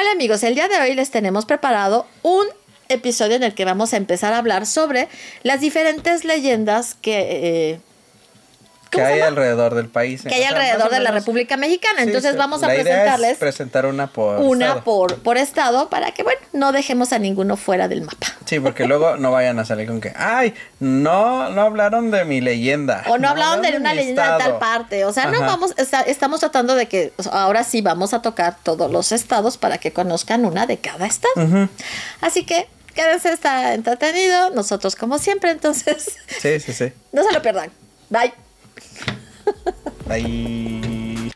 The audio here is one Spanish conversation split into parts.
Hola amigos, el día de hoy les tenemos preparado un episodio en el que vamos a empezar a hablar sobre las diferentes leyendas que... eh, que ¿cómo se hay alrededor del país. que hay alrededor de la República Mexicana. Sí, Entonces sí. vamos a La idea es presentarles presentar una por una estado. por, por estado para que, bueno, no dejemos a ninguno fuera del mapa. Sí, porque luego no vayan a salir con que, ay, no, no hablaron de mi leyenda. O no hablaban de hablaron una leyenda de tal estado". parte. O sea, no vamos, está- estamos tratando de que ahora sí vamos a tocar todos los estados para que conozcan una de cada estado. Así que quédense, está entretenido. Nosotros, como siempre, entonces, Sí, sí, sí. no se lo pierdan. Bye. Ahí.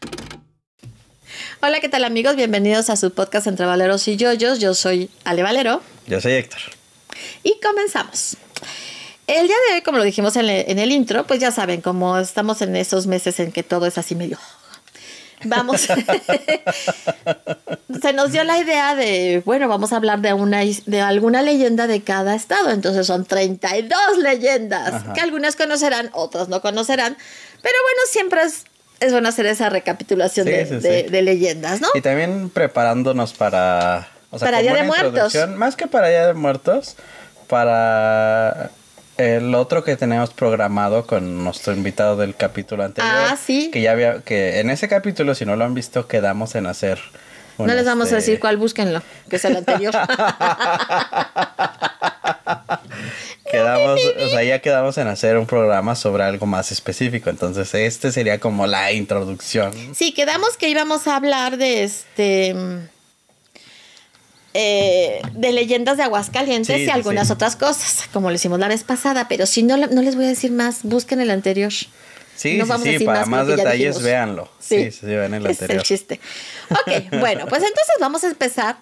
Hola, ¿qué tal amigos? Bienvenidos a su podcast Entre Valeros y Yoyos. Yo soy Ale Valero Yo soy Héctor. y comenzamos. El día de hoy, como lo dijimos en, el- en el intro, pues ya saben, como estamos en esos meses en que todo es así medio... Vamos, se nos dio la idea de, bueno, vamos a hablar de, una, de alguna leyenda de cada estado. Entonces son 32 leyendas, Ajá. que algunas conocerán, otras no conocerán. Pero bueno, siempre es, es bueno hacer esa recapitulación Sí, de, sí, de- sí. de leyendas, ¿no? Y también preparándonos para. O sea, Para Día de Muertos. Más que para Día de Muertos, para el otro que tenemos programado con nuestro invitado del capítulo anterior. Ah, sí. Que ya había. Que en ese capítulo, si no lo han visto, quedamos en hacer. un, No les vamos a este, decir cuál, búsquenlo, que es el anterior. Quedamos, o sea, ya quedamos en hacer un programa sobre algo más específico. Entonces, este sería como la introducción. Sí, quedamos que íbamos a hablar de este. Eh, de leyendas de Aguascalientes Sí, y algunas sí. otras cosas, como lo hicimos la vez pasada, pero si no, no les voy a decir más, busquen el anterior. Sí, No sí, vamos a sí, decir para más detalles, véanlo. Sí, sí, sí, vean el es anterior. el chiste. Ok, bueno, pues entonces vamos a empezar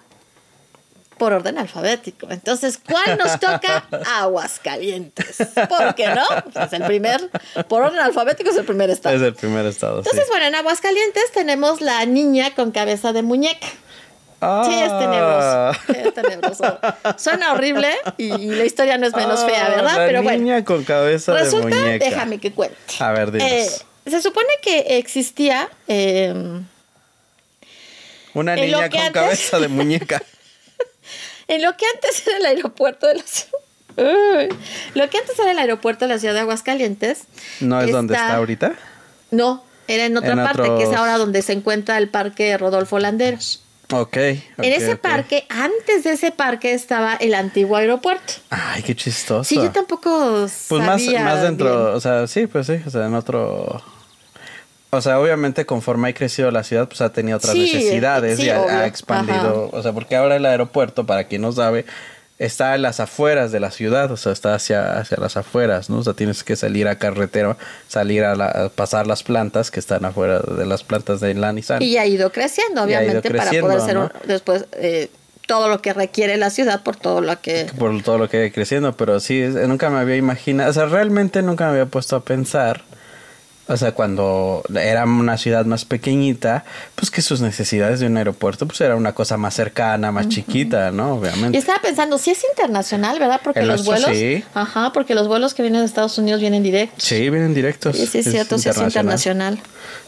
por orden alfabético. Entonces, ¿cuál nos toca? Aguascalientes. ¿Por qué no? Pues es el primer, por orden alfabético es el primer estado. Es el primer estado. sí. Entonces, bueno, en Aguascalientes tenemos la niña con cabeza de muñeca. Sí, es Ah. tenebroso. Es tenebroso. Suena horrible y, y la historia no es menos fea, Ah, ¿verdad? La Pero bueno, niña con cabeza resulta, de muñeca. déjame que cuente. A ver, dinos. Eh, se supone que existía eh, Una niña con antes- cabeza de muñeca. en lo que antes era el aeropuerto de la. Lo que antes era el aeropuerto de la ciudad de Aguascalientes. ¿No es donde está ahorita? No, era en otra En parte, que es ahora donde se encuentra el parque Rodolfo Landeros. Ok. en ese parque, antes de ese parque estaba el antiguo aeropuerto. Ay, qué chistoso. Sí, yo tampoco Pues más, sabía más dentro, bien. o sea, sí, pues sí, o sea, en otro... O sea, obviamente conforme ha crecido la ciudad, pues ha tenido otras Sí, necesidades sí, y ha expandido, o sea, porque ahora el aeropuerto, para quien no sabe, está en las afueras de la ciudad, o sea, está hacia, hacia las afueras, ¿no? O sea, tienes que salir a carretera, salir a, la- a pasar las plantas que están afuera de las plantas de la Nissan. Y ha ido creciendo, ido obviamente, creciendo, para poder ser ¿no? un- después eh, todo lo que requiere la ciudad por todo lo que... por todo lo que ha ido creciendo, pero sí, nunca me había imaginado, o sea, realmente nunca me había puesto a pensar, o sea, cuando era una ciudad más pequeñita, pues que sus necesidades de un aeropuerto, pues era una cosa más cercana, más chiquita, ¿no? Y Obviamente. estaba pensando, sí es internacional, ¿verdad? Porque El los nuestro vuelos... sí. Ajá, porque los vuelos que vienen de Estados Unidos vienen directos. Sí, vienen directos. Sí, sí, es cierto, sí es internacional.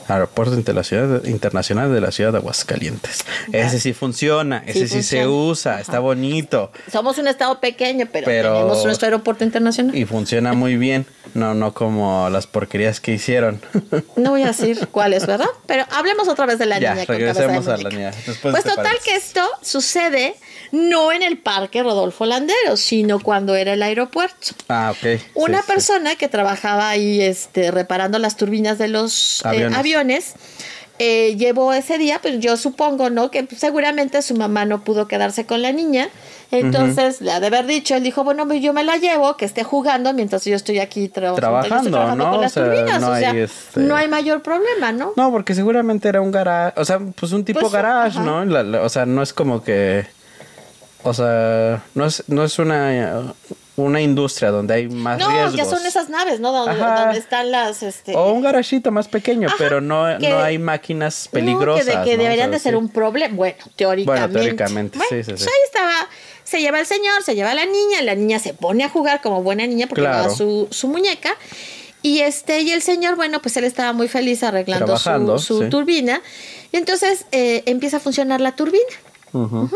Aeropuerto Internacional, Internacional de la Ciudad de Aguascalientes. Ese sí funciona, Sí ese sí, se funciona. usa, Ajá. está bonito. Somos un estado pequeño, pero, Pero- tenemos nuestro aeropuerto internacional. Y funciona muy bien, no, no como las porquerías que hicieron. No voy a decir cuál es, ¿verdad? Pero hablemos otra vez de la Ya, niña regresemos a la niña, después de pues total que esto sucede no en el parque Rodolfo Landeros, sino cuando era el aeropuerto. Ah, ok. Una Sí, sí. persona que trabajaba ahí este, reparando las turbinas de los eh, Aviones. Aviones, eh, llevó ese día, pues yo supongo, ¿no? Que seguramente su mamá no pudo quedarse con la niña. Entonces le ha de haber dicho, él dijo, bueno, pues, yo me la llevo, que esté jugando mientras yo estoy aquí tra- Trabajando, estoy ¿no? con O las sea, turbinas. no o sea, hay, este- no hay mayor problema, ¿no? No, porque seguramente era un garage, o sea, pues un tipo Pues, garage. ¿no? La- la- o sea, no es como que, o sea, no es, no es una, una industria donde hay más No, riesgos. ya son esas naves, ¿no? Donde, están las, este... O un garajito más pequeño, Ajá, pero no, que- no hay máquinas No, peligrosas. que, de- que deberían de ser sí. un problema. Bueno, teóricamente. Bueno, teóricamente, sí, sí, pues sí. ahí estaba. Se lleva el señor, se lleva a la niña, la niña se pone a jugar como buena niña porque Claro. lleva su, su muñeca. Y este, y el señor, bueno, pues él estaba muy feliz arreglando Trabajando, su, su sí. turbina. Y entonces eh, empieza a funcionar la turbina. Ujú.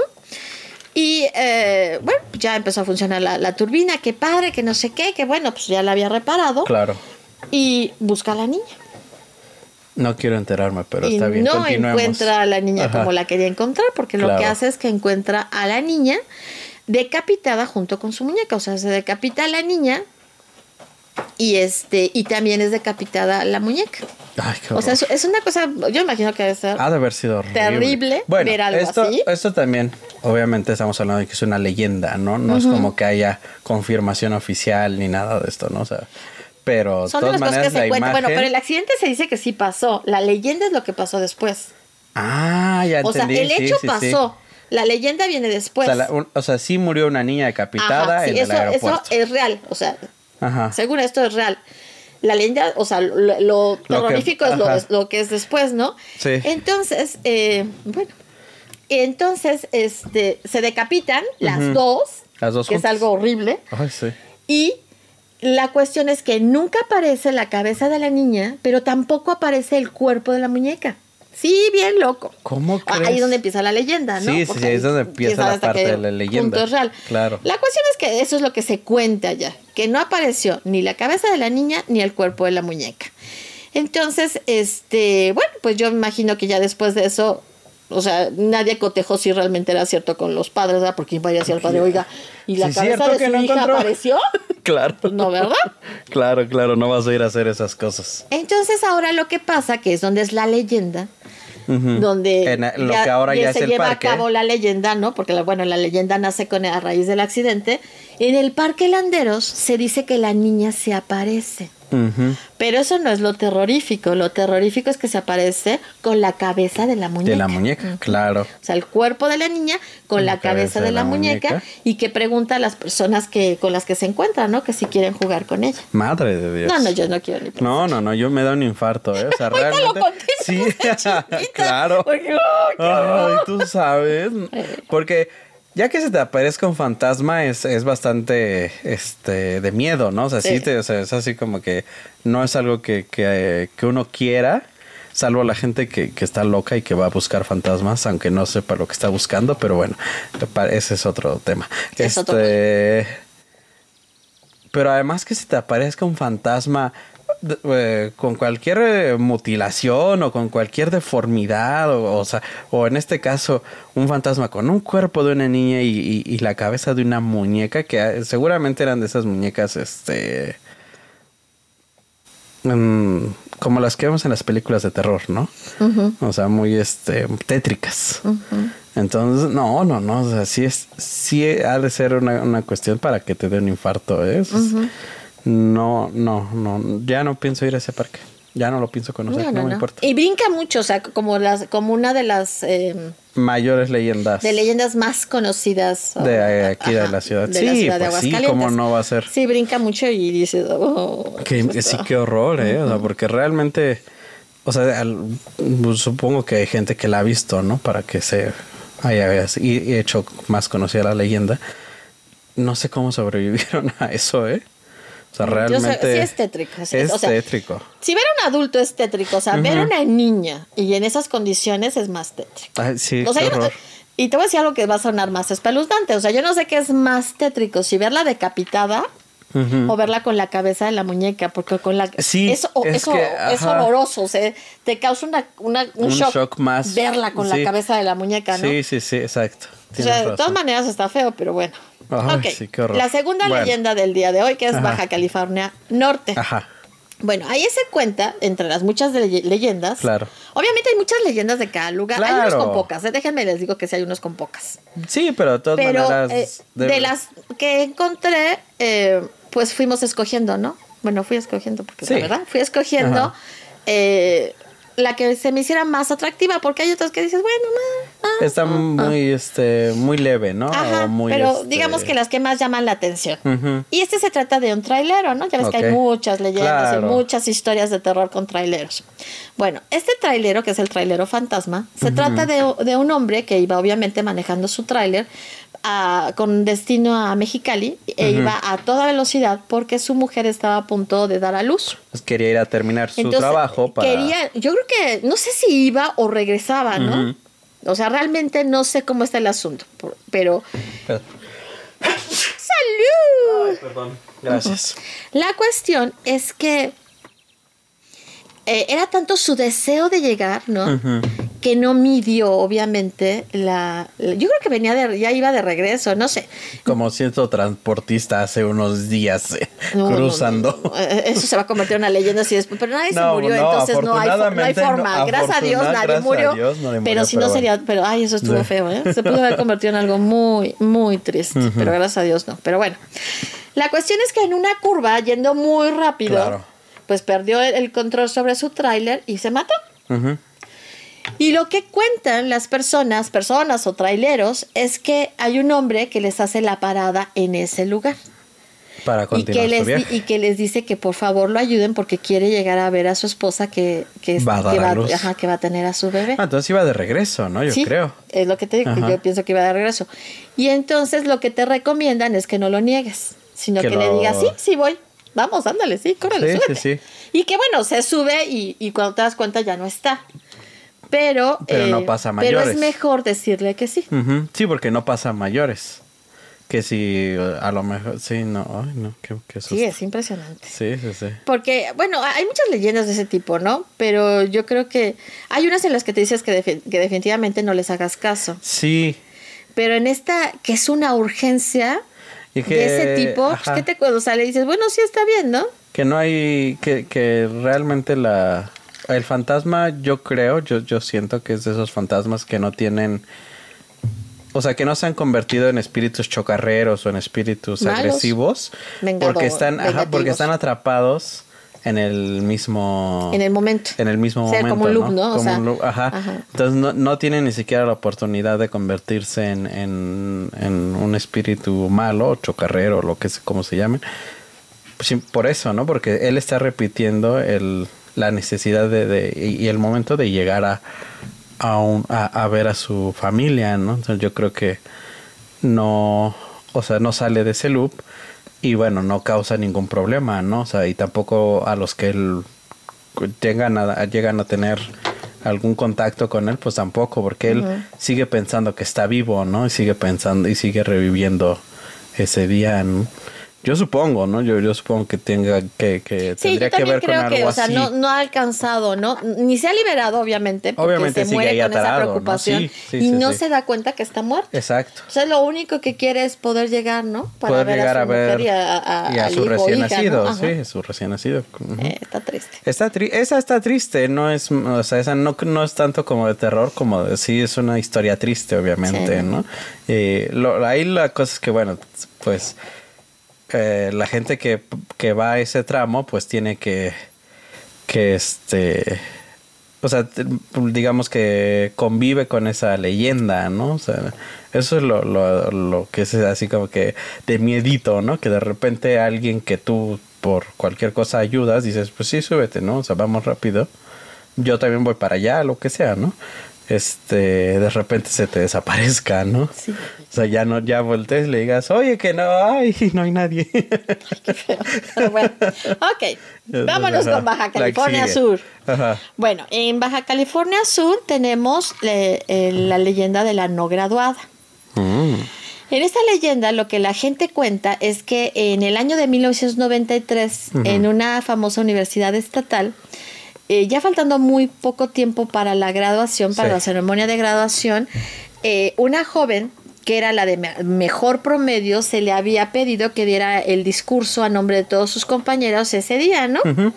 Y eh, bueno, ya empezó a funcionar la, la turbina, qué padre, que no sé qué, que bueno, pues ya la había reparado. Claro. Y busca a la niña. No quiero enterarme, pero y está bien. no encuentra a la niña Ajá. como la quería encontrar, porque lo que hace es que encuentra a la niña decapitada junto con su muñeca. O sea, se decapita a la niña y este y también es decapitada la muñeca. Ay, qué O sea, es, es una cosa, yo imagino que debe ser. Ha de haber sido horrible. Terrible bueno, ver algo esto, así. Esto también, obviamente estamos hablando de que es una leyenda, ¿no? No es como que haya confirmación oficial ni nada de esto, ¿no? O sea, pero de Son de todas las cosas que se imagen... Bueno, pero el accidente se dice que sí pasó. La leyenda es lo que pasó después. Ah, ya O sea, entendí. el sí, hecho sí, sí. pasó. La leyenda viene O después. sea, la- o sea, sí murió una niña decapitada Ajá, sí, en eso, el eso aeropuerto. es real. O sea, Ajá. según esto es real. La leyenda, o sea, lo, lo terrorífico es, lo, ajá. es lo que es después, ¿no? Sí. Entonces, eh, bueno, entonces este, se decapitan las dos, Las dos que juntas. es algo horrible, Ay, sí. y la cuestión es que nunca aparece la cabeza de la niña, pero tampoco aparece el cuerpo de la muñeca. Sí, bien loco. ¿Cómo Ah, crees? Ahí es donde empieza la leyenda, ¿no? Sí, sí, Porque sí, ahí es donde empieza la parte de la leyenda. punto es real. Claro. La cuestión es que eso es lo que se cuenta ya, que no apareció ni la cabeza de la niña ni el cuerpo de la muñeca. Entonces, este, bueno, pues yo me imagino que ya después de eso, o sea, nadie cotejó si realmente era cierto con los padres, ¿verdad? Porque vaya decir al padre, oiga, ¿y la Sí, cabeza de que su no hija encontró. apareció? Claro. Pues no, ¿verdad? Claro, claro, no vas a ir a hacer esas cosas. Entonces ahora lo que pasa, que es donde es la leyenda, donde En lo que ahora ya es se el lleva parque. a cabo la leyenda, ¿no? Porque la- bueno, la leyenda nace con a raíz del accidente. En el Parque Landeros se dice que la niña se aparece. Pero eso no es lo terrorífico. Lo terrorífico es que se aparece con la cabeza de la muñeca. De la muñeca, claro. O sea, el cuerpo de la niña con la, cabeza, de la, muñeca, muñeca. y que pregunta a las personas que con las que se encuentran, ¿no? Que si quieren jugar con ella. Madre de Dios. No, no, yo no quiero ni pensar. No, no, no, yo me da un infarto, ¿eh? O sea, realmente. sí, chiquita, claro. porque, ¡ay, qué Ay, tú sabes. Porque ya que se te aparezca un fantasma es, es bastante este de miedo, ¿no? O sea, sí, Sí. te- o sea, es así como que no es algo que, que, que uno quiera. Salvo la gente que, que está loca y que va a buscar fantasmas, aunque no sepa lo que está buscando, pero bueno, ese es otro tema. Es otro este, pero además que se te aparezca un fantasma eh, con cualquier eh, mutilación o con cualquier deformidad, o, o sea, o en este caso, un fantasma con un cuerpo de una niña y, y- y la cabeza de una muñeca, que eh, seguramente eran de esas muñecas, este. mm, como las que vemos en las películas de terror, ¿no? O sea, muy este tétricas. Entonces, no, no, no. O sea, sí es, sí ha de ser una, una cuestión para que te dé un infarto, ¿eh? Es- No, no, no. Ya no pienso ir a ese parque. Ya no lo pienso conocer, No, no, no, me no. importa. Y brinca mucho, o sea, como las, como una de las eh, Mayores leyendas. de leyendas más conocidas De aquí de la ciudad. de Sí, la ciudad de pues sí. ¿cómo no va a ser? Sí, brinca mucho y dices, oh, Que, pues, sí, qué horror, ¿eh? O sea, porque realmente, o sea, al- pues, supongo que hay gente que la ha visto, ¿no? Para que se haya y hecho más conocida la leyenda. No sé cómo sobrevivieron a eso, ¿eh? O sea, Yo sé- realmente. sí es tétrico, Es o sea, tétrico. Si ver a un adulto es tétrico, o sea, ver a una niña y en esas condiciones es más tétrico. Ay, sí, O sea, qué yo no- y te voy a decir algo que va a sonar más espeluznante. O sea, yo no sé qué es más tétrico, si verla decapitada o verla con la cabeza de la muñeca, porque con la Sí, eso, es eso que, es horroroso, o sea, te causa una, una- un, Un shock, shock más, verla con sí. la cabeza de la muñeca, ¿no? Sí, sí, sí, exacto. O sea, de todas maneras está feo, pero bueno. Ay, Ok, sí, qué. La segunda Bueno. leyenda del día de hoy, que es Ajá. Baja California Norte. Ajá, Bueno, ahí se cuenta, entre las muchas leyendas. Claro. Obviamente hay muchas leyendas de cada lugar. Hay unos con pocas, ¿eh? déjenme les digo que sí hay unos con pocas. sí, pero de todas Pero maneras. eh, de las que encontré, eh, pues fuimos escogiendo, ¿no? Bueno, fui escogiendo, porque Sí. la verdad, fui escogiendo la que se me hiciera más atractiva, porque hay otras que dices, bueno, ma, ah, Está ah, muy, este, muy leve, ¿no? Ajá, O muy, pero este, digamos que las que más llaman la atención. Y este se trata de un trailero, ¿no? Ya ves que hay muchas leyendas Claro. y muchas historias de terror con traileros. Bueno, este trailero, que es el trailero fantasma, se trata de, de un hombre que iba obviamente manejando su trailer a- con destino a Mexicali e iba a toda velocidad porque su mujer estaba a punto de dar a luz. Pues quería ir a terminar su Entonces, trabajo para. Quería, yo creo que, no sé si iba o regresaba, ¿no? O sea, realmente no sé cómo está el asunto, pero... ¡Salud! Perdón. Gracias. La cuestión es que eh, era tanto su deseo de llegar, ¿no? Ujú. Que no midió, obviamente, la, la- Yo creo que venía de... Ya iba de regreso, no sé. Como siento transportista hace unos días eh, No, cruzando. no, no. Eso se va a convertir en una leyenda así después. Pero nadie se murió, entonces no hay, no forma. gracias a Dios nadie gracias a murió. Dios nadie pero si no sería. Pero ay, eso estuvo Sí. feo, ¿eh? Se pudo haber convertido en algo muy, muy triste. Pero gracias a Dios no. Pero bueno. La cuestión es que en una curva, yendo muy rápido, Claro. pues perdió el, el control sobre su tráiler y se mató. Y lo que cuentan las personas, personas o traileros, es que hay un hombre que les hace la parada en ese lugar. Para Y continuar que, su les, viaje. y que les dice que por favor lo ayuden porque quiere llegar a ver a su esposa que, que, Va a que ajá, que va a tener a su bebé. Ah, entonces iba de regreso, ¿no? Yo Sí, creo. Es lo que te digo, que yo pienso que iba de regreso. Y entonces lo que te recomiendan es que no lo niegues, sino que, Que le digas, sí, sí voy. Vamos, ándale, sí, córrele, Sí, sí, sí. Y que bueno, se sube y, y cuando te das cuenta ya no está. Pero, eh, Pero no pasa a Pero es mayores. mejor decirle que sí. Sí, porque no pasa a mayores. Que si eh, a lo mejor. Sí, no. Ay, no. Qué, qué Sí, es impresionante. Sí, sí, sí. Porque, bueno, hay muchas leyendas de ese tipo, ¿no? Pero yo creo que hay unas en las que te dices que, defi- que definitivamente no les hagas caso. Sí. Pero en esta, que es una urgencia Y que, de ese tipo, pues, ¿qué te o sea, le dices, bueno, sí está bien, ¿no? que no hay. Que, que realmente la. El fantasma, yo creo, yo, yo siento que es de esos fantasmas que no tienen. O sea, que no se han convertido en espíritus chocarreros o en espíritus Malos. agresivos. Vengador- porque están, ajá, porque están atrapados en el mismo. En el momento. en el mismo O sea, momento. como un loop, ¿no? O Como sea, un loop, ajá. ajá. Entonces no, no tienen ni siquiera la oportunidad de convertirse en, en, en un espíritu malo, o chocarrero, lo que es, como se llame. Pues por eso, ¿no? Porque él está repitiendo el, la necesidad de, de- y el momento de llegar a, a, un- a, a ver a su familia, ¿no? Entonces yo creo que no, o sea, no sale de ese loop y bueno, no causa ningún problema, ¿no? O sea, y tampoco a los que él llegan a, llegan a tener algún contacto con él, pues tampoco, porque él sigue pensando que está vivo, ¿no? Y sigue pensando y sigue reviviendo ese día, ¿no? Yo supongo, ¿no? Yo, yo supongo que tenga que, que Sí, tendría yo que ver con creo algo que, o sea, así. no, no ha alcanzado, ¿no? Ni se ha liberado, obviamente, porque Obviamente se muere con esa atarado, ¿no? preocupación Sí, sí, y no se da cuenta que está muerto. Exacto. O sea, lo único que quiere es poder llegar, ¿no? Para Poder ver llegar a a su mujer ver y a, a- y a su recién nacido, sí, su recién nacido. Eh, está triste. Está tri- esa está triste, no es, o sea, esa no, no es tanto como de terror, como de, sí es una historia triste, obviamente. ¿no? Eh, lo- ahí la cosa es que, bueno, pues eh, la gente que, que va a ese tramo, pues tiene que, que este, o sea, digamos que convive con esa leyenda, ¿no? O sea, eso es lo, lo, lo que es así como que de miedito, ¿no? Que de repente alguien que tú por cualquier cosa ayudas, dices, pues sí, súbete, ¿no? O sea, vamos rápido. Yo también voy para allá, lo que sea, ¿no? Este, de repente se te desaparezca, ¿no? Sí. O sea, ya no, ya voltees y le digas, oye, que no hay, no hay nadie. Pero bueno, ok. Vámonos Ajá, con Baja California. Sur. Ajá. Bueno, en Baja California Sur tenemos eh, la leyenda de la no graduada. Mm. En esta leyenda lo que la gente cuenta es que en el año de 1993, en una famosa universidad estatal, eh, ya faltando muy poco tiempo para la graduación, para Sí. la ceremonia de graduación, eh, una joven que era la de me- mejor promedio, se le había pedido que diera el discurso a nombre de todos sus compañeros ese día, ¿no? Entonces,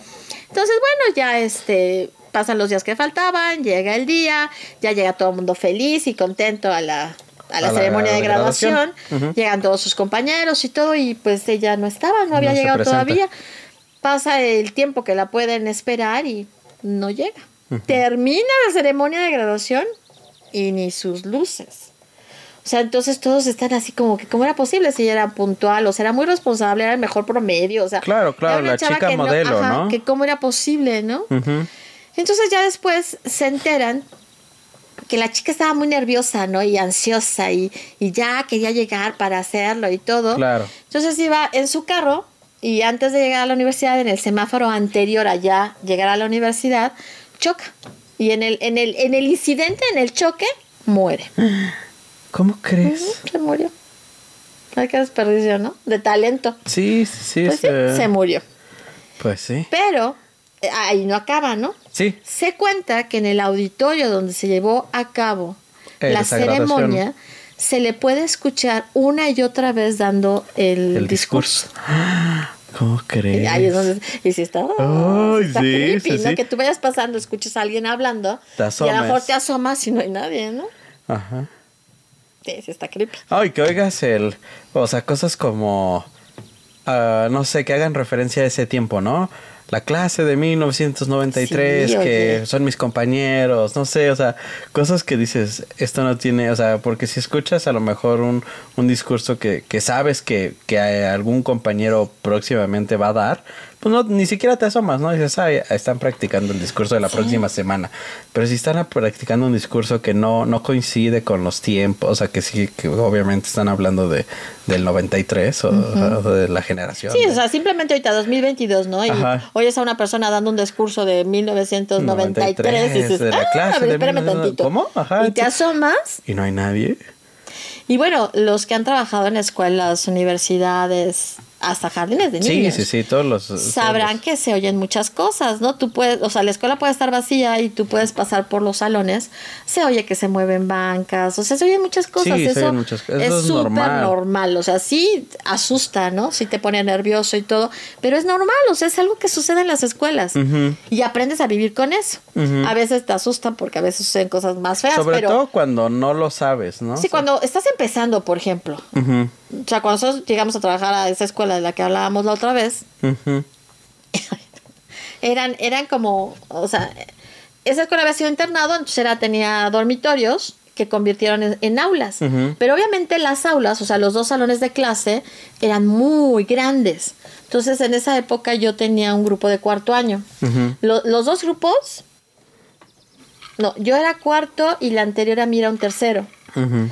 bueno, ya este pasan los días que faltaban, llega el día, ya llega todo el mundo feliz y contento a la, a la A ceremonia de de graduación. Llegan todos sus compañeros y todo, y pues ella no estaba, no había No se llegado todavía. Pasa el tiempo que la pueden esperar y no llega. Termina la ceremonia de graduación y ni sus luces. O sea, entonces todos están así como que, ¿cómo era posible si ella era puntual? O sea, era muy responsable, era el mejor promedio. O sea, Claro, claro, la chica que modelo, ¿no? Que cómo era posible, ¿no? Entonces ya después se enteran que la chica estaba muy nerviosa, ¿no? Y ansiosa y, y ya quería llegar para hacerlo y todo. Claro. Entonces iba en su carro y antes de llegar a la universidad, en el semáforo anterior a ya llegar a la universidad, choca. Y en el, en el, en el incidente, en el choque, muere. ¿Cómo crees? Se murió. Ay, qué desperdicio, ¿no? De talento. Sí, sí, Pues sí, se- se murió. Pues sí. Pero eh, ahí no acaba, ¿no? Sí. Se cuenta que en el auditorio donde se llevó a cabo Eh, la ceremonia se le puede escuchar una y otra vez dando el, El discurso. discurso. ¿Cómo Y crees? ahí es donde, y si está, sí, creepy, sí, ¿no? sí. Que tú vayas pasando, escuches a alguien hablando Te y a lo mejor te asomas y no hay nadie, ¿no? Ajá. Sí, sí está creepy. Ay, que oigas el. O sea, cosas como. ah, no sé, que hagan referencia a ese tiempo, ¿no? La clase de 1993, Sí, que son mis compañeros, no sé, o sea, cosas que dices, esto no tiene, o sea, porque si escuchas a lo mejor un, un discurso que, que sabes que, que algún compañero próximamente va a dar, pues no, ni siquiera te asomas, ¿no? Dices, ah, están practicando el discurso de la próxima semana. Pero si están practicando un discurso que no, no coincide con los tiempos, o sea, que sí, que obviamente están hablando de, del 93 o, o de la generación. Sí, de- o sea, simplemente ahorita 2022, ¿no? Y Ajá. oyes a una persona dando un discurso de 1993 y dices, de la ah, clase a ver, de espérame 1900. tantito. ¿Cómo? Ajá, Y te asomas y no hay nadie. Y bueno, los que han trabajado en escuelas, universidades, hasta jardines de Sí, niños. sí, sí, todos los... Sabrán todos que se oyen muchas cosas, ¿no? Tú puedes, o sea, la escuela puede estar vacía y tú puedes pasar por los salones, se oye que se mueven bancas, o sea, se oyen muchas cosas. Sí, se eso oyen muchas cosas. es Eso es súper normal. normal, o sea, sí asusta, ¿no? Sí te pone nervioso y todo, pero es normal, o sea, es algo que sucede en las escuelas y aprendes a vivir con eso. A veces te asustan porque a veces suceden cosas más feas, Sobre pero todo cuando no lo sabes, ¿no? sí, cuando estás empezando, por ejemplo, o sea, cuando nosotros llegamos a trabajar a esa escuela de la que hablábamos la otra vez, eran, eran como, o sea, esa escuela había sido internado, entonces era, tenía dormitorios que convirtieron en, en aulas. Pero obviamente las aulas, o sea, los dos salones de clase eran muy grandes. Entonces en esa época yo tenía un grupo de cuarto año. Lo- los dos grupos, no, yo era cuarto y la anterior a mí era un tercero. Ujú.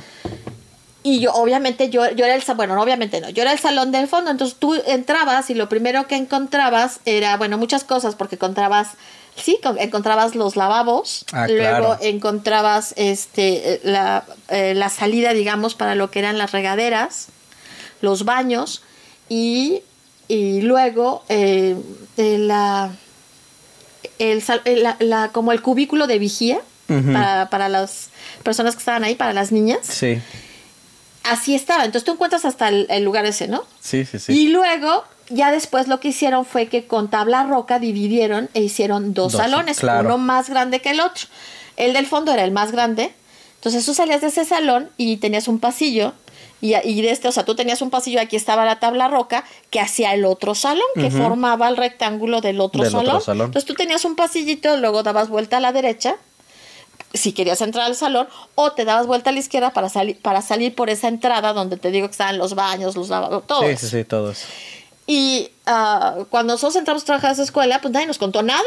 Y yo, obviamente, yo, yo era el, bueno, no, obviamente no, yo era el salón del fondo, entonces tú entrabas y lo primero que encontrabas era, bueno, muchas cosas, porque encontrabas, sí, con- encontrabas los lavabos, Ah, luego claro. encontrabas este, la, eh, la salida, digamos, para lo que eran las regaderas, los baños, y, y luego eh, eh, la, el, eh, la- la- como el cubículo de vigía para, para las personas que estaban ahí, para las niñas. Sí, así estaba. Entonces tú encuentras hasta el, el lugar ese, ¿no? sí, sí, sí. Y luego, ya después lo que hicieron fue que con tabla roca dividieron e hicieron dos, Dos, salones, claro. uno más grande que el otro. El del fondo era el más grande. Entonces tú salías de ese salón y tenías un pasillo. Y, y de este, o sea, tú tenías un pasillo, aquí estaba la tabla roca, que hacía el otro salón, que formaba el rectángulo del otro, Del otro salón. salón. Entonces tú tenías un pasillito, luego dabas vuelta a la derecha, si querías entrar al salón, o te dabas vuelta a la izquierda para, salir para salir por esa entrada donde te digo que estaban los baños, los lavabos, todo. Sí, sí, sí, todos. Y ah, cuando nosotros entramos a trabajar a esa escuela, pues nadie nos contó nada.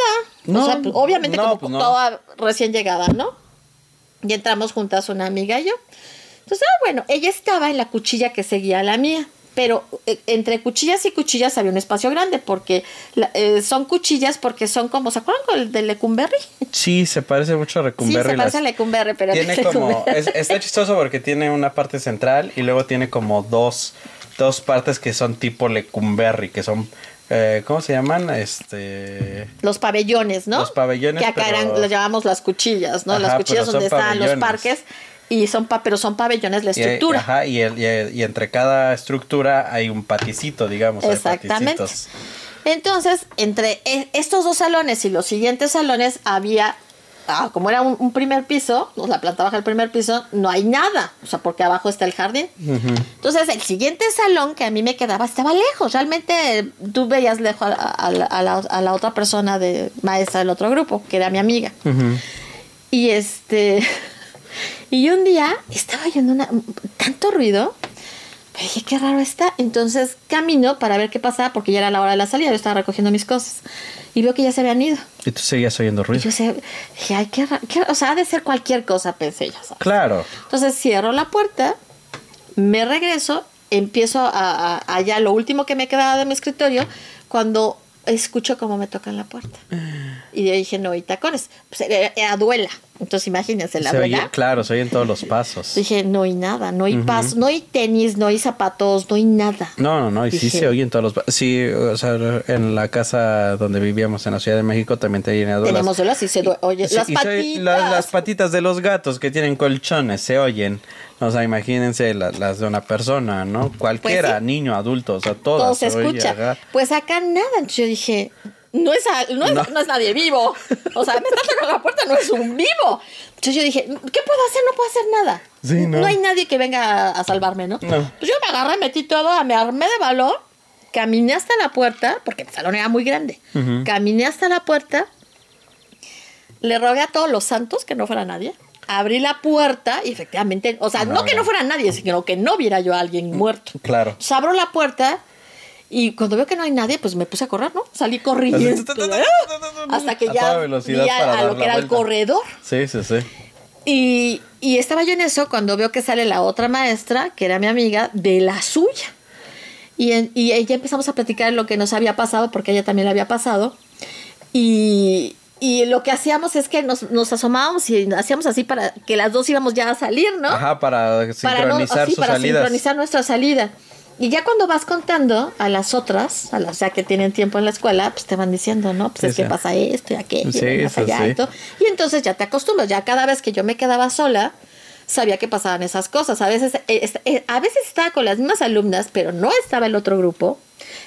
No, o sea, pues, obviamente no, como pues no. toda recién llegada, ¿no? Y entramos juntas una amiga y yo. Entonces, ah, bueno, ella estaba en la cuchilla que seguía a la mía. Pero eh, entre cuchillas y cuchillas había un espacio grande porque la- eh, son cuchillas porque son como, ¿se acuerdan con el de Lecumberri? Sí, se parece mucho a Sí, Recumberry. se parece a Lecumberri, pero tiene como Lecumberri. es- está chistoso porque tiene una parte central y luego tiene como dos dos partes que son tipo Lecumberry que son eh, ¿cómo se llaman? Este Los pabellones, ¿no? Los pabellones, Que acá pero- eran, los llamamos las cuchillas, ¿no? Ajá, las cuchillas donde estaban los parques y son pa- pero son pabellones la y, estructura. ajá, y, el- y el- y entre cada estructura hay un paticito, digamos. Exactamente. Entonces, entre e- estos dos salones y los siguientes salones había, ah, como era un, un primer piso, o la planta baja del primer piso, no hay nada, o sea, porque abajo está el jardín. Entonces, el siguiente salón que a mí me quedaba estaba lejos. Realmente tú veías lejos a, a la, a la- a la otra persona de maestra del otro grupo, que era mi amiga. Y este. Y un día estaba oyendo una, tanto ruido. pero Dije, qué raro está. Entonces camino para ver qué pasaba, porque ya era la hora de la salida. Yo estaba recogiendo mis cosas. Y veo que ya se habían ido. Y tú seguías oyendo Y ruido. yo sé, dije, ay, qué raro. qué raro". O sea, ha de ser cualquier cosa, pensé ya sabes. Claro. Entonces cierro la puerta, me regreso, empiezo a, a- allá lo último que me quedaba de mi escritorio, cuando escucho cómo me tocan la puerta. Y yo dije, no, y tacones. Pues era, era duela. Entonces imagínense, la Se oye- duela. claro, se oyen todos los pasos. Dije, no hay nada, no hay pasos, no hay tenis, no hay zapatos, no hay nada. No, no, no, y sí se oyen todos los pasos. Sí, o sea, en la casa donde vivíamos en la Ciudad de México también tenía duelas. Tenemos duelas y se Sí, las y se oye- patitas. las, las patitas de los gatos que tienen colchones se oyen. O sea, imagínense la- las de una persona, ¿no? Cualquiera, Pues sí. niño, adulto, o sea, todas. todo se oye, escucha. Pues acá nada. Entonces yo dije, no es, no, es, No. no es nadie vivo. O sea, me está tocando la puerta, no es un vivo. Entonces yo dije, ¿qué puedo hacer? No puedo hacer nada. Sí, ¿no? hay nadie que venga a, salvarme, ¿no? No. Pues yo me agarré, metí todo, me armé de valor, caminé hasta la puerta, porque el salón era muy grande. Ujú. Caminé hasta la puerta, le rogué a todos los santos que no fuera nadie. Abrí la puerta y efectivamente, o sea, No no, que no fuera nadie, sino que no viera yo a alguien muerto. Claro. Entonces abro la puerta y cuando veo que no hay nadie, pues me puse a correr, ¿no? Salí corriendo. Hasta que ya vi a, para lo que era el corredor. Sí, sí, sí. Y, y estaba yo en eso cuando veo que sale la otra maestra, que era mi amiga, de la suya. Y, en- y ya empezamos a platicar lo que nos había pasado, porque ella también le había pasado. Y, y lo que hacíamos es que nos, nos asomábamos y hacíamos así para que las dos íbamos ya a salir, ¿no? Ajá, para para no- sincronizar así, sus para sincronizar nuestra salida. Y ya cuando vas contando a las otras, a las ya que tienen tiempo en la escuela, pues te van diciendo, ¿no? Pues Sí, es que pasa esto y aquello, Sí, y más sí, allá sí. y todo. Y entonces ya te acostumbras, ya cada vez que yo me quedaba sola, sabía que pasaban esas cosas. A veces, eh, eh, a veces estaba con las mismas alumnas, pero no estaba el otro grupo.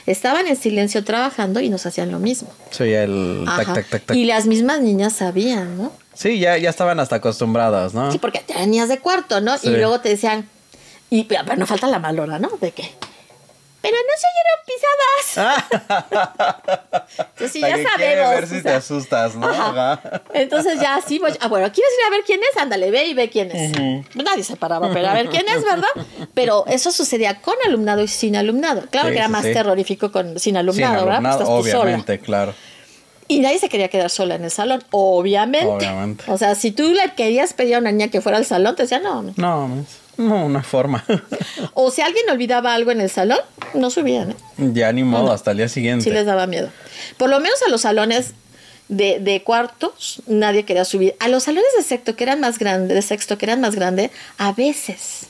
Estaban en silencio trabajando y nos hacían lo mismo. Sí, el tac, tac, tac, tac. Y las mismas niñas sabían, ¿no? Sí, ya, ya estaban hasta acostumbradas, ¿no? Sí, porque tenías de cuarto, ¿no? Sí. Y luego te decían, y pero, no falta la malora, ¿no? De que, pero no se oyeron pisadas. Entonces sí, ya sabemos. ver o si te asustas, ¿no? ajá. Entonces ya sí, voy, ah, bueno, ¿quieres ir a ver quién es? Ándale, ve y ve quién es. Pues Nadie se paraba, pero a ver quién es, ¿verdad? Pero eso sucedía con alumnado y sin alumnado. Claro Sí, que era sí, más sí. terrorífico con, sin Sin alumnado, ¿verdad? alumnado, Porque estás tú sola. obviamente, claro. Y nadie se quería quedar sola en el salón, obviamente. Obviamente. O sea, si tú le querías pedir a una niña que fuera al salón, te decía, no, no. No, no, una forma. O si alguien olvidaba algo en el salón, no subían. ¿eh? ya ni modo, hasta el día siguiente. Sí les daba miedo. Por lo menos a los salones de, de cuartos, nadie quería subir. A los salones de sexto, que eran más grandes, de sexto, que eran más grandes, a veces.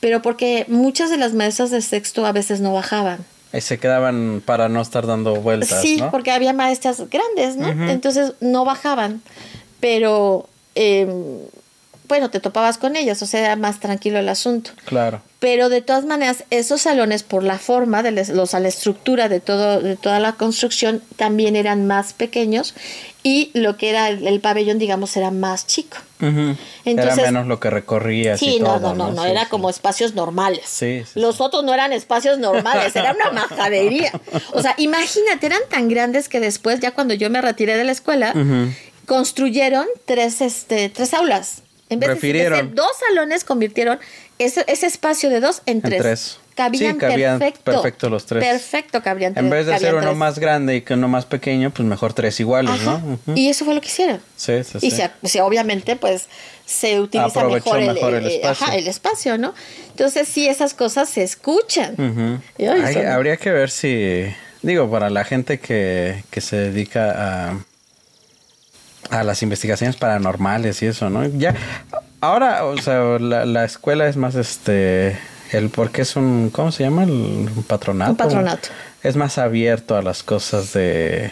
Pero porque muchas de las maestras de sexto a veces no bajaban. Ahí se quedaban para no estar dando vueltas, sí, ¿no? porque había maestras grandes, ¿no? Entonces no bajaban. Pero, eh, bueno, te topabas con ellas, o sea, era más tranquilo el asunto. Claro. Pero de todas maneras, esos salones, por la forma, de les- los, a la estructura de, todo, de toda la construcción, también eran más pequeños y lo que era el, el pabellón, digamos, era más chico. Entonces- Era menos lo que recorrías Sí, no, todo, no, no, no, era sí. como espacios normales. Sí, Los otros no eran espacios normales, era una majadería. O sea, imagínate, eran tan grandes que después, ya cuando yo me retiré de la escuela, construyeron tres, este, tres aulas. En vez de- ser dos salones, convirtieron ese, ese espacio de dos en En tres. tres. Cabían, Sí, cabían perfecto. perfecto los tres. Perfecto, cabrían En vez de cabían hacer uno tres. más grande y que uno más pequeño, pues mejor tres iguales, Ajá. ¿no? Y eso fue lo que hicieron. Sí, sí, Y sí. se, se- obviamente, pues, se utiliza Aprovechó mejor el, mejor el espacio. ajá, el espacio, ¿no? Entonces, sí, esas cosas se escuchan. Ay, Hay- son- habría que ver si, digo, para la gente que, que se dedica a, a las investigaciones paranormales y eso, ¿no? Ya, ahora, o sea, la, la escuela es más este, el porque es un, ¿cómo se llama? El patronato. Un patronato. Es más abierto a las cosas de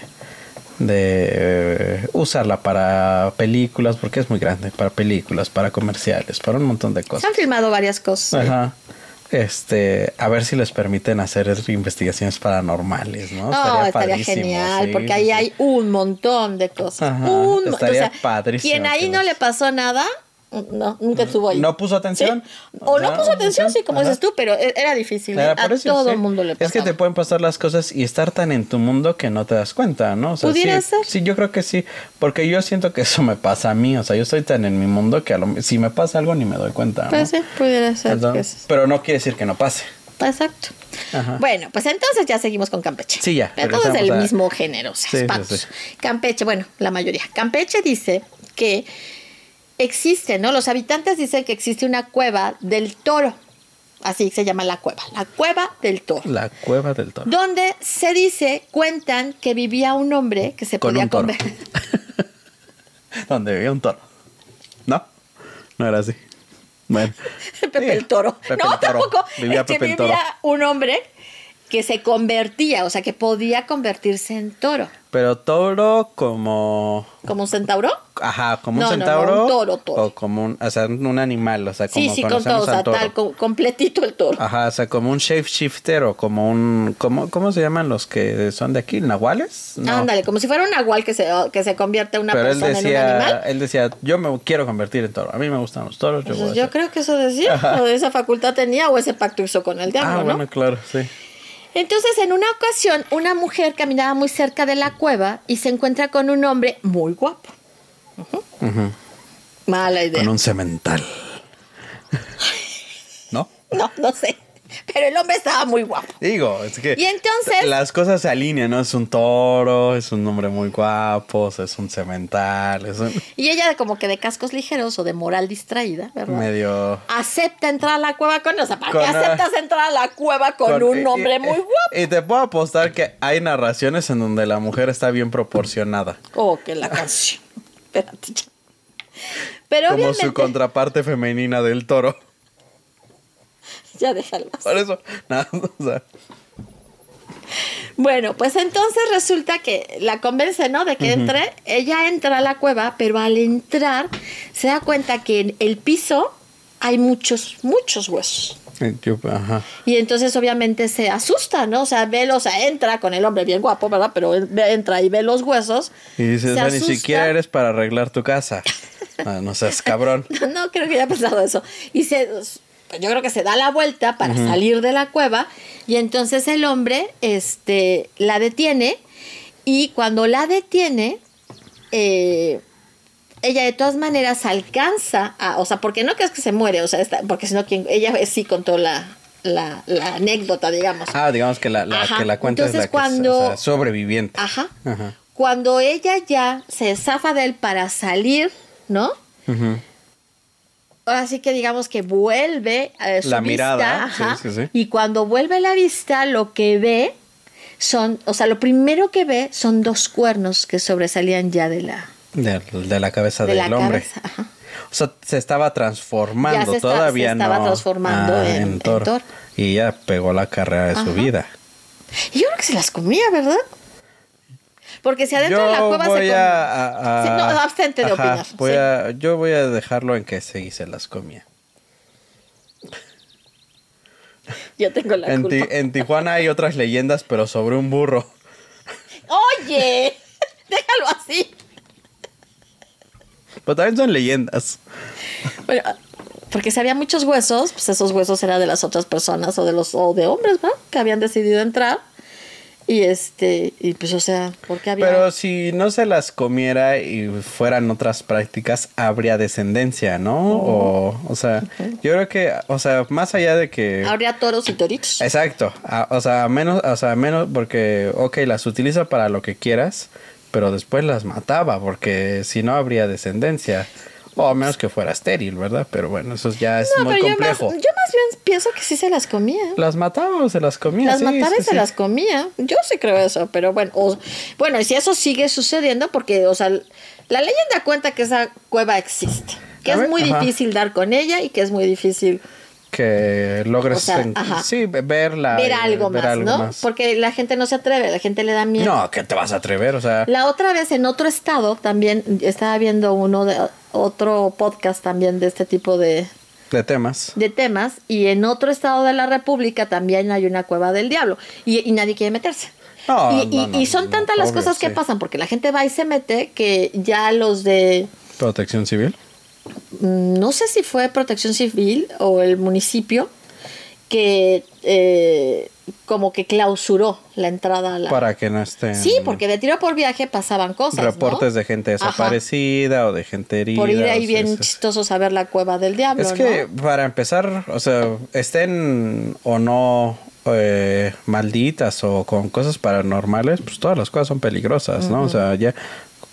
de eh, usarla para películas porque es muy grande para películas para comerciales para un montón de Se cosas han filmado varias cosas. Ajá. Este, a ver si les permiten hacer investigaciones paranormales, ¿no? No, estaría, genial, sí, porque ahí hay un montón de cosas. Ajá, un, estaría padrísimo Quien ahí no le pasó nada, no, nunca estuvo ahí. ¿No puso atención? Sí. O no puso atención, sí, como ajá. dices tú, pero e- era difícil. ¿eh? Era A eso, todo sí. el mundo le pasó. Es que te pueden pasar las cosas y estar tan en tu mundo que no te das cuenta, ¿no? O sea, Pudiera sí, ser. Sí, yo creo que sí. Porque yo siento que eso me pasa a mí. O sea, yo estoy tan en mi mundo que a lo- si me pasa algo ni me doy cuenta. ¿no? Pues sí, pudiera ser. Es- Pero no quiere decir que no pase. Exacto. Ajá. Bueno, pues entonces ya seguimos con Campeche. Sí, ya, Pero del regresamos a- mismo género, o sea, sí. Campeche, bueno, la mayoría. Campeche dice que existe, ¿no? Los habitantes dicen que existe una cueva del toro. Así se llama la cueva, la cueva del toro. La cueva del toro. Donde se dice, cuentan que vivía un hombre que se Con podía un toro. convertir. donde vivía un toro. ¿No? No era así. Bueno. Pepe Sí, el Toro. Pepe no, el Toro. tampoco. Vivía Es que Pepe el Toro. vivía un hombre que se convertía, o sea, que podía convertirse en toro. Pero toro como... ¿Como un centauro? Ajá, como No, un no, no, centauro. un toro, toro. O como un... O sea, un animal. O sea, como sí, sí, con todo, o sea, tal, co- completito el toro. Ajá, o sea, como un shapeshifter o como un... ¿cómo, ¿Cómo se llaman los que son de aquí? ¿Nahuales? No. Ándale, como si fuera un nahual que se, que se convierte una Pero él persona en un decía, animal. él decía, yo me quiero convertir en toro. A mí me gustan los toros. Yo, Entonces, voy a yo ser". creo que eso decía, o esa facultad tenía, o ese pacto hizo con el diablo, Ah, ¿no? bueno, claro, sí. Entonces, en una ocasión, una mujer caminaba muy cerca de la cueva y se encuentra con un hombre muy guapo. Mala idea. Con un cemental. ¿No? No, no sé. Pero el hombre estaba muy guapo. Digo, es que Y entonces- las cosas se alinean, ¿no? Es un toro, es un hombre muy guapo, es un cemental, es un Y ella, como que de cascos ligeros o de moral distraída, ¿verdad? medio... Acepta entrar a la cueva con O sea, ¿para qué ah, aceptas entrar a la cueva con, con- un hombre y- muy guapo? Y te puedo apostar que hay narraciones en donde la mujer está bien proporcionada. Oh, que la canción. Espérate ya. Pero Como obviamente. su contraparte femenina del toro. Ya déjalo. Por eso, nada, o sea, Bueno, pues entonces resulta que la convence, ¿no? De que entre. Ella entra a la cueva, pero al entrar se da cuenta que en el piso hay muchos, muchos huesos. ajá. Y entonces obviamente se asusta, ¿no? O sea, ve, o sea, entra con el hombre bien guapo, ¿verdad? Pero entra y ve los huesos. Y dices, se "O sea, ni siquiera eres para arreglar tu casa. Ah, no seas cabrón. No, creo que haya pensado eso. Y se, yo creo que se da la vuelta para salir de la cueva y entonces el hombre este, la detiene y cuando la detiene, eh, ella de todas maneras alcanza a, o sea, porque no crees que se muere, o sea, está- porque sino quien, ella sí contó la, la, la anécdota, digamos. Ah, digamos que la, que la cuenta es la que es, o sea, sobreviviente. Ajá. Ajá. Cuando ella ya se zafa de él para salir, ¿no? Ahora sí que digamos que vuelve a su La vista, mirada, ajá, sí, sí, sí. y cuando vuelve la vista, lo que ve son, o sea, lo primero que ve son dos cuernos que sobresalían ya de la, De, de la cabeza de del la hombre. cabeza. ajá. O sea, se estaba transformando, Ya se está- todavía se estaba no. transformando Ah, en- en toro. Y ya pegó la carrera de su vida. Y yo creo que se las comía, ¿verdad? Porque si adentro yo de la cueva voy se come. a, a- a- Sí, no, abstente de Ajá, opinar, voy sí. a- yo voy a dejarlo en que sí se las comía. Yo tengo la En, Ti- culpa. en Tijuana hay otras leyendas, pero sobre un burro. Oye, déjalo así. Pero también son leyendas. Bueno, porque si había muchos huesos, pues esos huesos eran de las otras personas o de los o de hombres, ¿no? Que habían decidido entrar. Y este, y pues o sea, porque había Pero si no se las comiera y fueran otras prácticas, habría descendencia, ¿no? O, o sea, yo creo que, o sea, más allá de que... habría toros y toritos. Exacto, a- o sea, a menos, o sea, a menos porque, ok, las utiliza para lo que quieras, pero después las mataba, porque si no habría descendencia. O a menos que fuera estéril, ¿verdad? Pero bueno, eso ya es no, muy pero yo más, yo complejo. más bien pienso que sí se las comía. ¿Las mataba o se las comía? Las Sí, mataba sí, y se sí. las comía. Yo sí creo eso, pero bueno, o- bueno, y si eso sigue sucediendo, porque, o sea, la leyenda cuenta que esa cueva existe, que A es ver, muy ajá. difícil dar con ella y que es muy difícil Que logres O sea, en- sí, verla. ver algo ver más, algo ¿no? más. Porque la gente no se atreve, la gente le da miedo. No, que te vas a atrever, o sea, La otra vez en otro estado también estaba viendo uno de otro podcast también de este tipo de, de temas. de temas y en otro estado de la República también hay una cueva del diablo y, y nadie quiere meterse. No, y, y- no, no, y son tantas las obvio, cosas que sí. pasan porque la gente va y se mete que ya los de Protección civil. mm, no sé si fue Protección Civil o el municipio que eh, como que clausuró la entrada a la Para que no estén. Sí, porque de tiro por viaje pasaban cosas. Reportes ¿no? de gente Ajá. desaparecida o de gente herida. Por ir ahí bien chistosos a ver la cueva del diablo. Es que ¿no? para empezar, o sea, estén o no eh, malditas o con cosas paranormales, pues todas las cosas son peligrosas, ¿no? O sea, ya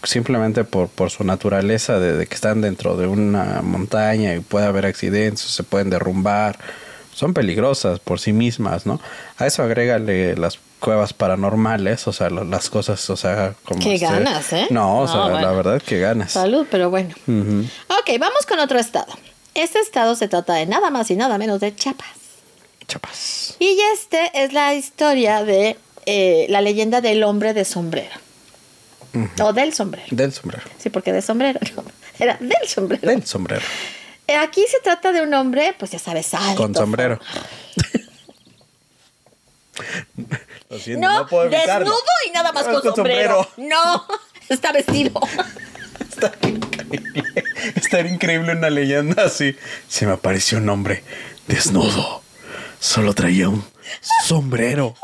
simplemente por, por su naturaleza de, de que están dentro de una montaña y puede haber accidentes, se pueden derrumbar, son peligrosas por sí mismas, ¿no? A eso agrégale las cuevas paranormales, o sea, las cosas, o sea, como... Qué este- ganas, ¿eh? No, o No, sea, la verdad que ganas. Salud, pero bueno. Ujú. Ok, vamos con otro estado. Este estado se trata de nada más y nada menos de Chiapas. Chapas. Y este es la historia de eh, la leyenda del hombre de sombrero. O del sombrero. Del sombrero. Sí, porque de sombrero no. Era del sombrero. Del sombrero. Aquí se trata de un hombre, pues ya sabes, alto. Con sombrero. Lo siento, No, no, puedo evitarlo. desnudo y nada más No, con, sombrero. No, está vestido. Está increíble. Estaría increíble una leyenda así. Se me apareció un hombre desnudo. Solo traía un sombrero.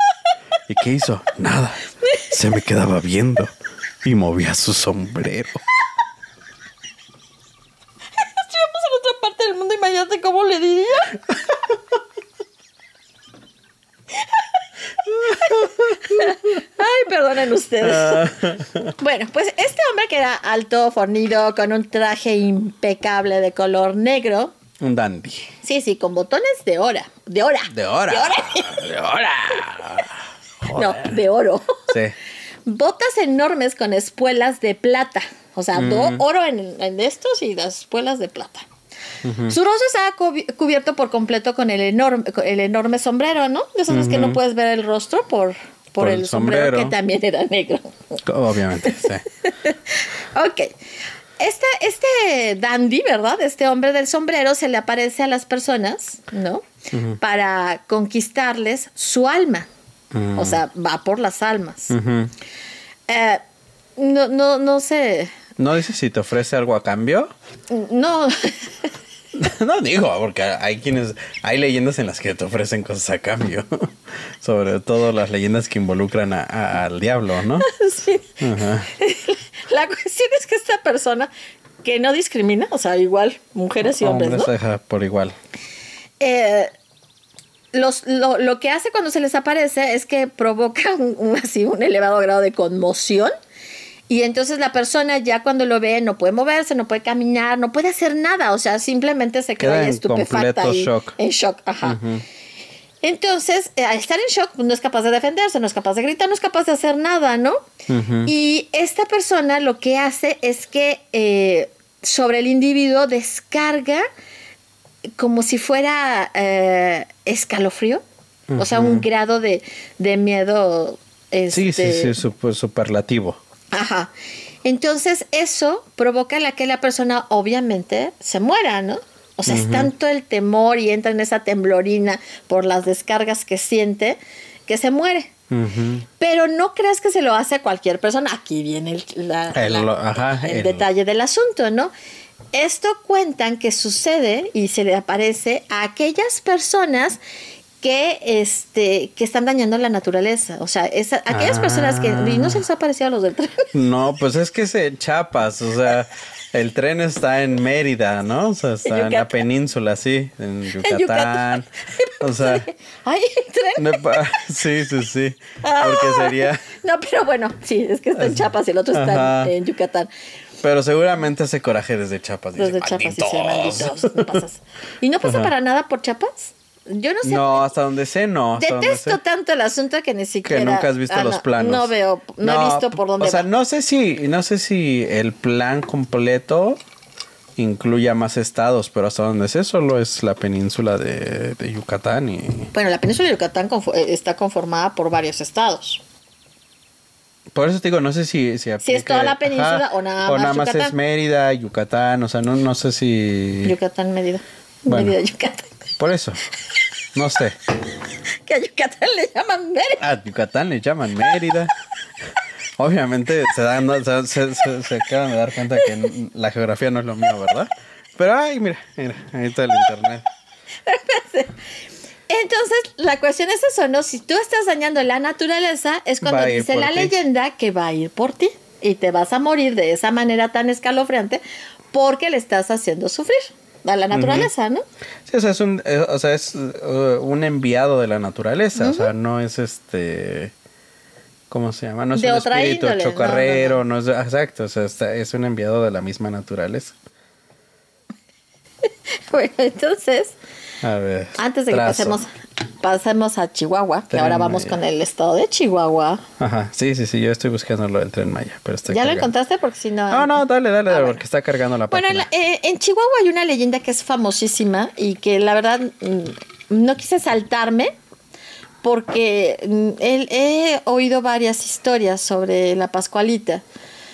¿Y qué hizo? Nada. Se me quedaba viendo y movía su sombrero. Si vamos a otra parte cómo le diría. Ay, perdonen ustedes. Bueno, pues este hombre que era alto, fornido, con un traje impecable de color negro. Un dandy. Sí, sí, con botones de hora. De hora. De hora. De hora. De hora. No, de oro. Sí. Botas enormes con espuelas de plata. O sea, do- oro en, en estos y las espuelas de plata. Su rostro estaba cubi- cubierto por completo con el enorme, con el enorme sombrero, ¿no? De esas que no puedes ver el rostro por, por, Por el, el sombrero, sombrero. que también era negro. Obviamente, sí. ok. Este, este dandy, ¿verdad? Este hombre del sombrero se le aparece a las personas, ¿no? Para conquistarles su alma. O sea, va por las almas. Eh, no, no, no sé. ¿No dices si te ofrece algo a cambio? No. No digo, porque hay quienes, hay leyendas en las que te ofrecen cosas a cambio. Sobre todo las leyendas que involucran a- a- al diablo, ¿no? sí. Ajá. La cuestión es que esta persona que no discrimina, o sea, igual mujeres y hombres, ¿no? ajá, por igual. Eh, los, lo, lo que hace cuando se les aparece es que provoca un, un- así, un elevado grado de conmoción. Y entonces la persona ya cuando lo ve no puede moverse, no puede caminar, no puede hacer nada. O sea, simplemente se queda Queda en estupefacta. y- shock. En shock, ajá. Entonces, eh, al estar en shock, pues, no es capaz de defenderse, no es capaz de gritar, no es capaz de hacer nada, ¿no? Y esta persona lo que hace es que eh, sobre el individuo descarga como si fuera eh, escalofrío, o sea, un grado de, de miedo. Sí, sí, este, sí, super- superlativo. Ajá. Entonces eso provoca la que la persona obviamente se muera, ¿no? O sea, es tanto el temor y entra en esa temblorina por las descargas que siente que se muere. Pero no creas que se lo hace a cualquier persona. Aquí viene el, la- El- la- ajá, el el- detalle del asunto, ¿no? Esto cuentan que sucede y se le aparece a aquellas personas que, este, que están dañando la naturaleza. O sea, esa- aquellas personas que... Y no se les ha parecido a los del tren. No, pues es que es en Chiapas, o sea, el tren está en Mérida, ¿no? O sea, está en, la península, sí, en Yucatán. Yucatán. O sea, Ay, el tren. sí, sí, sí. Ah. Porque sería, No, pero bueno, sí, es que está en Chiapas y el otro está en- Yucatán. pero seguramente hace coraje desde Chiapas. dice, Los de Chiapas sí, malditos. no pasas. ¿Y no pasa para nada por Chiapas? Yo no sé. No, hasta donde sé, no. Detesto sé. tanto el asunto que ni siquiera. que nunca has visto Ah, los no, planos. No veo, no, he visto por dónde O sea, va. no sé si, no sé si el plan completo incluya más estados, pero hasta donde sé solo es la península de, de Yucatán y Bueno, la península de Yucatán eh, está conformada por varios estados. por eso te digo, no sé si si, es toda la península o nada más más Yucatán. es Mérida, Yucatán, o sea, no, no sé si Yucatán, Mérida. Bueno. Mérida, Yucatán. Por eso. No sé. Que a Yucatán le llaman Mérida. A Yucatán le llaman Mérida. Obviamente se dan, se, se, se- se acaban de dar cuenta que la geografía no es lo mío, ¿verdad? Pero ay, mira, mira, ahí está el internet. Entonces, la cuestión es eso, ¿no? Si tú estás dañando la naturaleza, es cuando dice la ti. leyenda que va a ir por ti y te vas a morir de esa manera tan escalofriante porque le estás haciendo sufrir a la naturaleza, ¿no? Sí, o sea, es un, eh, o sea, es uh, un enviado de la naturaleza, o sea, no es este, ¿cómo se llama? No es De un otra espíritu índole, no, chocarrero, no, es, exacto, o sea, está- es un enviado de la misma naturaleza. Bueno, entonces, A ver. antes de que pasemos pasemos a Chihuahua, que Tren ahora vamos Maya. con el estado de Chihuahua. Ajá, sí, sí, sí, yo estoy buscando lo del tren Maya, pero está ¿Ya lo cargando. encontraste? Porque si no... No, no, dale, dale, Ah, dale, bueno. porque está cargando la Bueno, en, página. la- eh, en Chihuahua hay una leyenda que es famosísima y que la verdad mm, no quise saltarme porque mm, el- he oído varias historias sobre la Pascualita.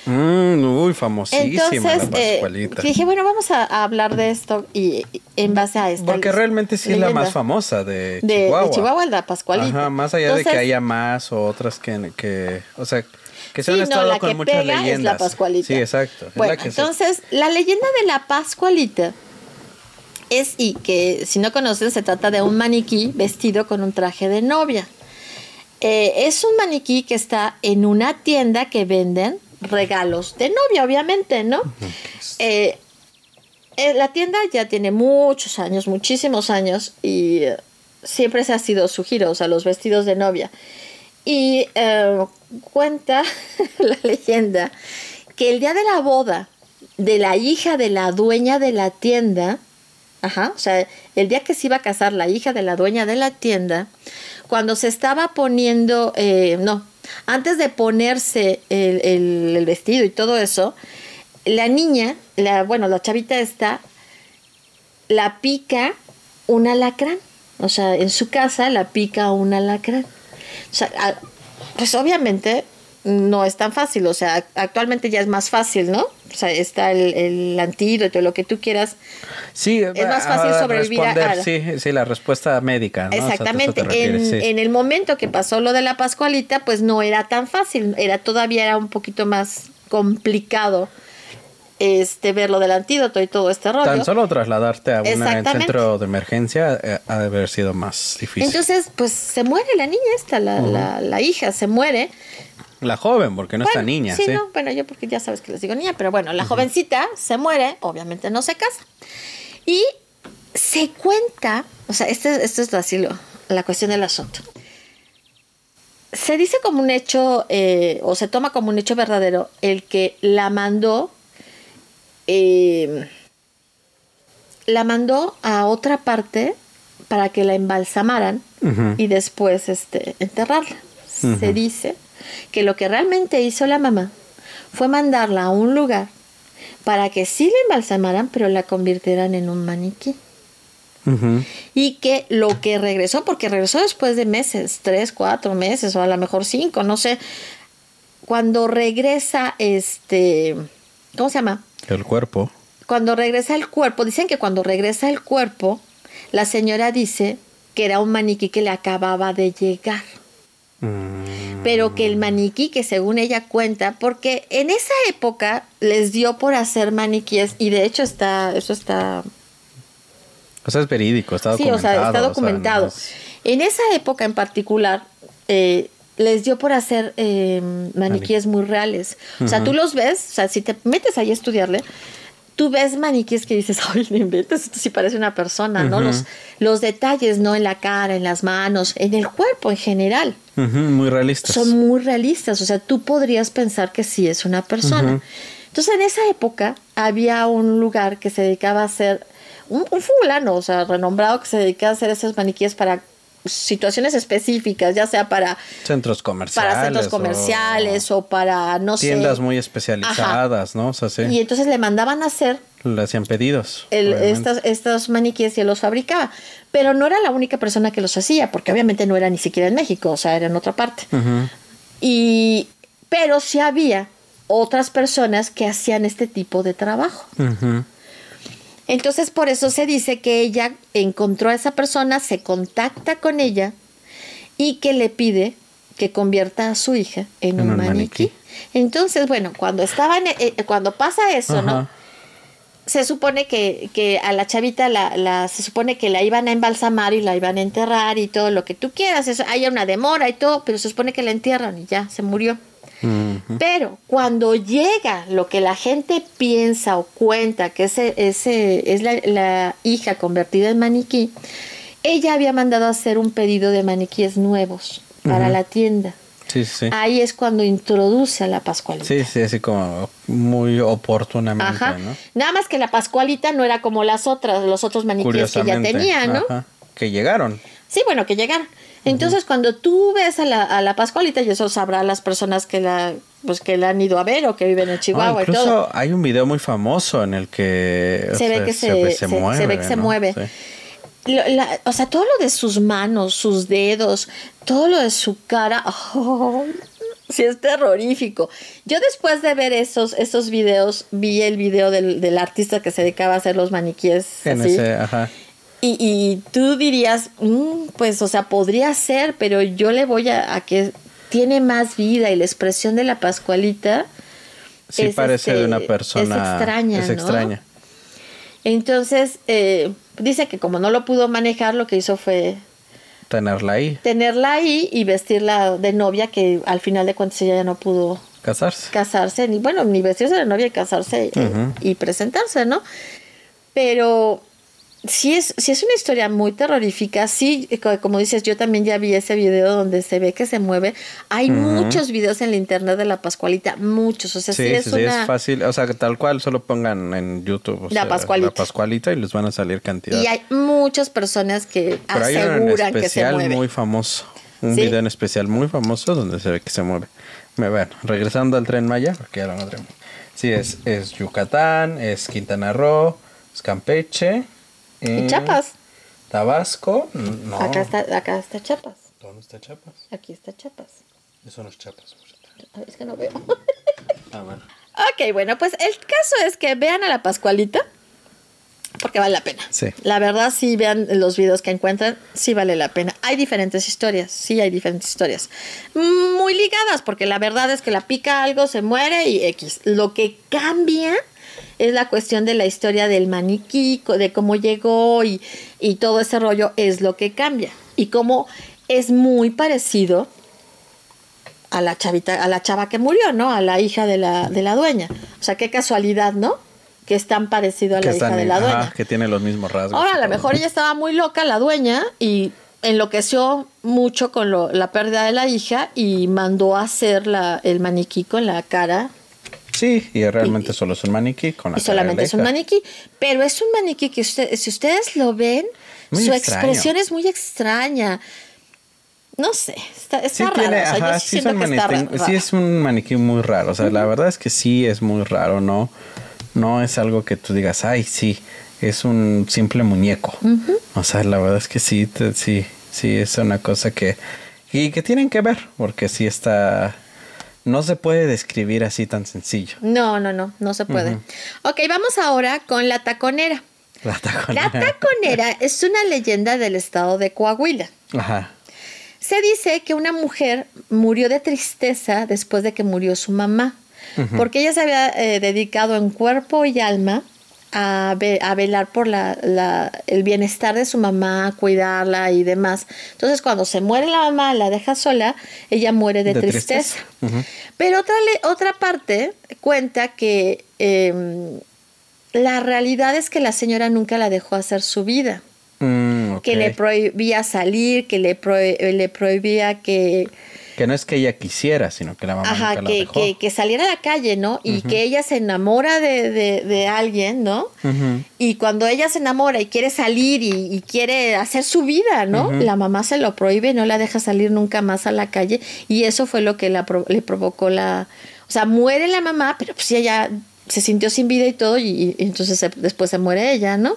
Mm, uy, famosísima Entonces, la eh, Pascualita. dije, bueno, vamos a, a hablar de esto y, y en base a esta porque realmente sí es la más famosa de de de Chihuahua. La Pascualita. Ajá, más allá de que haya más o otras que, que o sea, que se han Sí, no, estado la con que muchas pega leyendas. es la Pascualita. Sí, exacto. Bueno, la que se- entonces, la leyenda de la Pascualita es y que si no conocen se trata de un maniquí vestido con un traje de novia. Eh, es un maniquí que está en una tienda que venden regalos de novia, obviamente, ¿no? Eh, eh, la tienda ya tiene muchos años, muchísimos años, y eh, siempre se ha sido su giro, o sea, los vestidos de novia. Y eh, cuenta la leyenda que el día de la boda de la hija de la dueña de la tienda, ajá, o sea, el día que se iba a casar la hija de la dueña de la tienda, cuando se estaba poniendo, eh, no, antes de ponerse el, el- vestido y todo eso, la niña, la, bueno, la chavita esta, la pica un alacrán. O sea, en su casa la pica un alacrán. O sea, pues obviamente no es tan fácil. O sea, actualmente ya es más fácil, ¿no? O sea, está el, el antídoto, lo que tú quieras. Sí, es más fácil a sobrevivir a- sí, sí, la respuesta médica, ¿no? O sea, Exactamente. refieres, en, sí. en el momento que pasó lo de la Pascualita, pues no era tan fácil. Era todavía era un poquito más complicado este ver lo del antídoto y todo este rollo. Tan solo trasladarte a un centro de emergencia eh, ha de haber sido más difícil. Entonces, pues se muere la niña esta, la, la, la hija se muere. La joven, porque no está niña, sí, sí. no, bueno, yo porque ya sabes que les digo niña, pero bueno, la jovencita se muere, obviamente no se casa. Y se cuenta, o sea, este, esto es así lo- la cuestión del asunto. Se dice como un hecho, eh, o se toma como un hecho verdadero, el que la mandó, eh, la mandó a otra parte para que la embalsamaran y después este, enterrarla. Se dice que lo que realmente hizo la mamá fue mandarla a un lugar para que sí la embalsamaran, pero la convirtieran en un maniquí. Y que lo que regresó, porque regresó después de meses, tres, cuatro meses, o a lo mejor cinco, no sé. Cuando regresa, este, ¿cómo se llama? El cuerpo. Cuando regresa el cuerpo, dicen que cuando regresa el cuerpo, la señora dice que era un maniquí que le acababa de llegar. Mm, pero que el maniquí que según ella cuenta, porque en esa época les dio por hacer maniquíes y de hecho está, eso está, O sea, es verídico, está sí, documentado. o sea, está no documentado. es- En esa época en particular eh, les dio por hacer eh, maniquíes muy reales. O sea, Ujú. tú los ves, o sea, si te metes ahí a estudiarle, tú ves maniquíes que dices, ay, no inventes, esto sí parece una persona, ¿no? Los, los detalles, ¿no? En la cara, en las manos, en el cuerpo en general Ujú, muy realistas. son muy realistas, o sea, tú podrías pensar que sí es una persona. Entonces, en esa época había un lugar que se dedicaba a hacer, un, un fulano, o sea, renombrado, que se dedicaba a hacer esos maniquíes para situaciones específicas, ya sea para, Centros comerciales. para centros comerciales o, para, no Tiendas sé. muy especializadas, ¿no? O sea, sí. Y entonces le mandaban a hacer Le hacían pedidos. el- estos, estos maniquíes y él los fabricaba. Pero no era la única persona que los hacía, porque obviamente no era ni siquiera en México, o sea, era en otra parte. Y, pero sí había otras personas que hacían este tipo de trabajo. Entonces, por eso se dice que ella encontró a esa persona, se contacta con ella y que le pide que convierta a su hija en, En un maniquí. maniquí. Entonces, bueno, cuando estaban, eh, eh, cuando pasa eso, ¿no? Se supone que, que a la chavita la, la, se supone que la iban a embalsamar y la iban a enterrar y todo lo que tú quieras. Eso, hay una demora y todo, pero se supone que la entierran y ya se murió. Pero cuando llega lo que la gente piensa o cuenta que ese, ese es la, la hija convertida en maniquí, ella había mandado a hacer un pedido de maniquíes nuevos para la tienda. Sí, sí. Ahí es cuando introduce a la Pascualita. Sí, sí, así como muy oportunamente, Ajá. ¿no? Nada más que la Pascualita no era como las otras, los otros maniquíes que ya tenía, ¿no? Ajá. Que llegaron. Sí, bueno, que llegaron. Entonces, cuando tú ves a la, a la Pascualita, y eso sabrá las personas que la, pues, que la han ido a ver o que viven en Ah, Chihuahua y incluso todo. hay un video muy famoso en el que Se ve que se, se- se ve que se ¿no? mueve. Sí. Lo- la- o sea, todo lo de sus manos, sus dedos, todo lo de su cara, oh, sí es terrorífico. Yo después de ver esos, esos videos, vi el video del, del artista que se dedicaba a hacer los maniquíes. En así. ese, ajá. Y, y tú dirías, "Mm, pues, o sea, podría ser, pero yo le voy a, a que tiene más vida y la expresión de la Pascualita. Sí es, parece este, de una persona. es extraña, Es ¿no? extraña. Entonces, eh, dice que como no lo pudo manejar, lo que hizo fue Tenerla ahí, tenerla ahí y vestirla de novia, que al final de cuentas ella ya no pudo casarse. casarse, ni bueno, ni vestirse de novia y casarse eh, y presentarse, ¿no? Pero sí es, sí es una historia muy terrorífica, sí, eh, co- como dices, yo también ya vi ese video donde se ve que se mueve. Hay muchos videos en la internet de la Pascualita, muchos, o sea, sí, Sí, es sí, una... es fácil. O sea, tal cual, solo pongan en YouTube. o La sea, Pascualita. La Pascualita y les van a salir cantidad. Y hay muchas personas que Pero hay aseguran que se especial mueve. muy famoso. Un ¿Sí? video en especial muy famoso donde se ve que se mueve. Me bueno, regresando al tren Maya, porque ya lo encontré. Sí, es, es Yucatán, es Quintana Roo, es Campeche. Y Chiapas. Tabasco. No. Acá está, acá está Chiapas. ¿Dónde está Chiapas? Aquí está Chiapas. Eso no es Chiapas. Ay, Es que no veo. Ah, bueno. Ok, bueno, pues el caso es que vean a la Pascualita, porque vale la pena. Sí. La verdad, sí vean los videos que encuentran, sí vale la pena. Hay diferentes historias, sí hay diferentes historias. Muy ligadas, porque la verdad es que la pica algo, se muere y X. Lo que cambia es la cuestión de la historia del maniquí, de cómo llegó y, y todo ese rollo es lo que cambia. Y cómo es muy parecido a la chavita, a la chava que murió, ¿no? A la hija de la, de la dueña. O sea, qué casualidad, ¿no? Que es tan parecido a Que, la hija están de la ajá, dueña. que tiene los mismos rasgos. Ahora, a lo mejor ella estaba muy loca, la dueña, y enloqueció mucho con lo- la pérdida de la hija y mandó a hacer la, el maniquí con la cara. Sí, y realmente solo es un maniquí con la Y solamente la es un maniquí. Pero es un maniquí que usted, si ustedes lo ven, Muy su extraño. expresión es muy extraña. No sé, está, está Sí, raro. tiene, o sea, yo ajá, sí sí, siento son que está maniquí- ra- sí rara. es un maniquí muy raro. O sea, la verdad es que sí es muy raro, ¿no? No es algo que tú digas, ay, sí, es un simple muñeco. O sea, la verdad es que sí, te- sí, sí, es una cosa que, y que tienen que ver, porque sí está, no se puede describir así tan sencillo. No, no, no, no se puede. Ok, vamos ahora con la taconera. La taconera. La taconera es una leyenda del estado de Coahuila. Ajá. Se dice que una mujer murió de tristeza después de que murió su mamá, porque ella se había eh, dedicado en cuerpo y alma a, ve- a velar por la, la- el bienestar de su mamá, cuidarla y demás. Entonces, cuando se muere la mamá, la deja sola, ella muere de, De tristeza. Pero otra, otra parte cuenta que em, la realidad es que la señora nunca la dejó hacer su vida Mm, que le prohibía salir, que le, le prohibía que, Que no es que ella quisiera, sino que la mamá ajá, nunca la que, dejó. que, que saliera a la calle, ¿no? Y que ella se enamora de, de, de alguien, ¿no? Y cuando ella se enamora y quiere salir y, y quiere hacer su vida, ¿no? La mamá se lo prohíbe, no la deja salir nunca más a la calle. Y eso fue lo que la le provocó la... O sea, muere la mamá, pero pues ella se sintió sin vida y todo, y, y entonces se- después se muere ella, ¿no?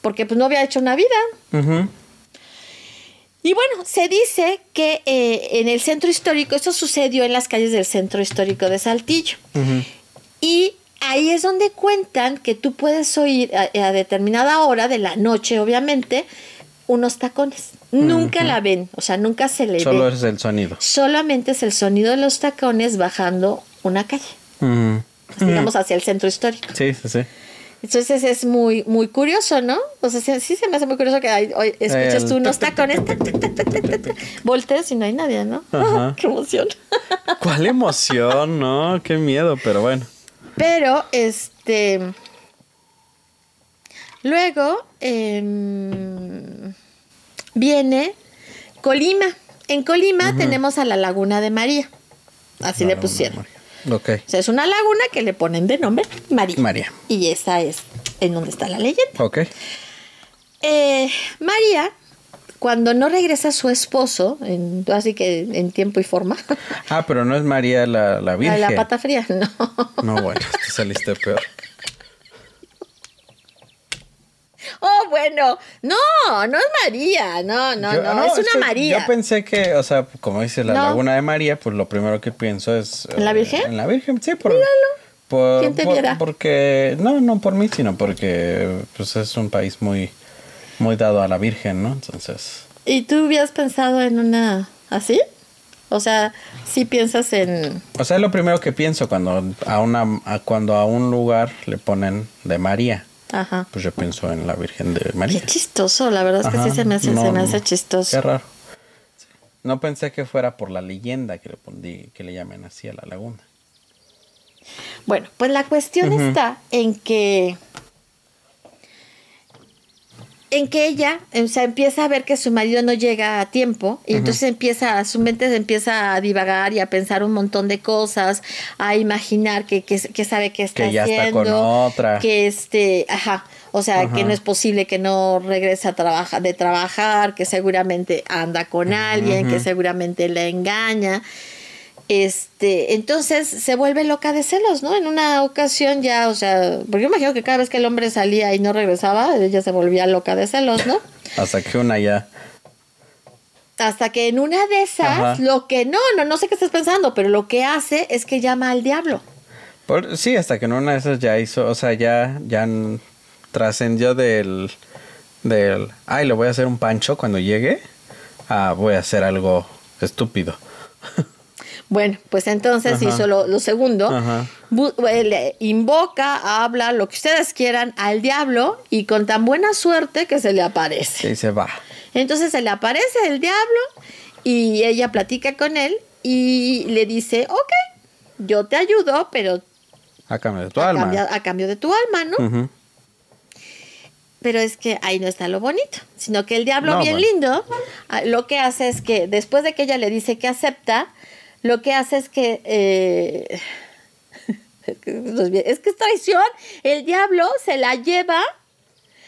Porque pues no había hecho una vida. Y bueno, se dice que eh, en el centro histórico, esto sucedió en las calles del centro histórico de Saltillo. Y ahí es donde cuentan que tú puedes oír a, a determinada hora de la noche, obviamente, unos tacones. Nunca la ven, o sea, nunca se le Solo ve. es el sonido. Solamente es el sonido de los tacones bajando una calle, digamos hacia el centro histórico. Sí, sí, sí. Entonces es muy, muy curioso, ¿no? O sea, sí, sí se me hace muy curioso que hay- hoy escuches tú unos tac, tac, tacones, tac, tac, tac, tac, tac, tac, tac, voltees y no hay nadie, ¿no? Ajá. ¡Qué emoción! ¿Cuál emoción? No, qué miedo, pero bueno. Pero, este. Luego em, viene Colima. En Colima tenemos a la Laguna de María. Así le pusieron. O sea, es una laguna que le ponen de nombre María. María. Y esa es en donde está la leyenda. Ok. Eh, María cuando no regresa su esposo, en, así que en tiempo y forma. Ah, pero no es María la, la Virgen. La, la pata fría, no. No, bueno, te saliste peor. Oh, bueno, no, no es María, no, no, Yo- no, no, es una María. Yo pensé que, o sea, como dice la No. laguna de María, pues lo primero que pienso es... ¿En la eh, Virgen? En la Virgen, sí, por... por- ¿Quién te por- viera? Porque, no, no por mí, sino porque pues es un país muy, muy dado a la Virgen, ¿no? Entonces... ¿Y tú hubieras pensado en una así? O sea, si piensas en... O sea, es lo primero que pienso cuando a, una, a- cuando a un lugar le ponen de María. Ajá. Pues yo pienso en la Virgen de María. Qué chistoso, la verdad es que Ajá, sí se me hace, no, se me hace chistoso. Qué raro. Sí. No pensé que fuera por la leyenda que le, pondí, que le llamen así a la laguna. Bueno, pues la cuestión está en que en que ella, o sea, empieza a ver que su marido no llega a tiempo y entonces empieza, su mente se empieza a divagar y a pensar un montón de cosas, a imaginar que, que, que sabe que está Que ya está haciendo, con otra. que este, ajá, o sea, que no es posible que no regrese a trabajar, de trabajar, que seguramente anda con alguien, que seguramente la engaña. Este, entonces se vuelve loca de celos, ¿no? En una ocasión ya, o sea, porque yo imagino que cada vez que el hombre salía y no regresaba, ella se volvía loca de celos, ¿no? Hasta que una ya... Hasta que en una de esas, Ajá. lo que no, no, no sé qué estás pensando, pero lo que hace es que llama al diablo. por- sí, hasta que en una de esas ya hizo, o sea, ya, ya trascendió del, del, ay, le voy a hacer un pancho cuando llegue, a voy a hacer algo estúpido. Bueno, pues entonces Ajá. hizo lo, lo segundo. Eh, le invoca, habla, lo que ustedes quieran al diablo y con tan buena suerte que se le aparece. Y se va. Entonces se le aparece el diablo y ella platica con él y le dice, ok, yo te ayudo, pero A cambio de tu a, alma. cambio, a cambio de tu alma, ¿no? Pero es que ahí no está lo bonito, sino que el diablo No, bien bueno. lindo, ah, lo que hace es que después de que ella le dice que acepta, lo que hace es que... eh, es que es traición, el diablo se la lleva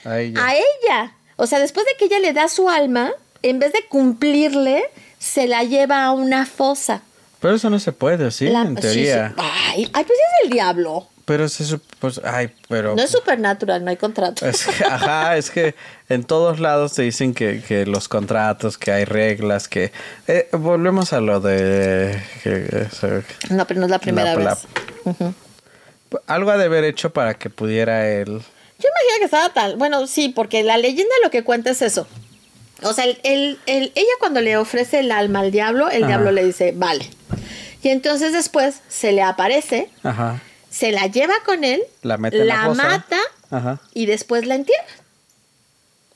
a ella. O sea, después de que ella le da su alma, en vez de cumplirle, se la lleva a una fosa. Pero eso no se puede, ¿sí? La- en sí, teoría. sí. Ay, ay, pues es el diablo. Pero se sup- pues, ay, pero... No es supernatural, no hay contrato. Es que, ajá, es que en todos lados te dicen que, que los contratos, que hay reglas, que... eh, volvemos a lo de... que- eso- No, pero no es la primera la- vez. Algo ha de haber hecho para que pudiera él... Yo imagino que estaba tal. Bueno, sí, porque la leyenda lo que cuenta es eso. O sea, el, el- el- ella cuando le ofrece el alma al diablo, el Ajá. diablo le dice, vale. Y entonces después se le aparece, Ajá. Se la lleva con él, La mete en la fosa. mata Ajá. y después la entierra.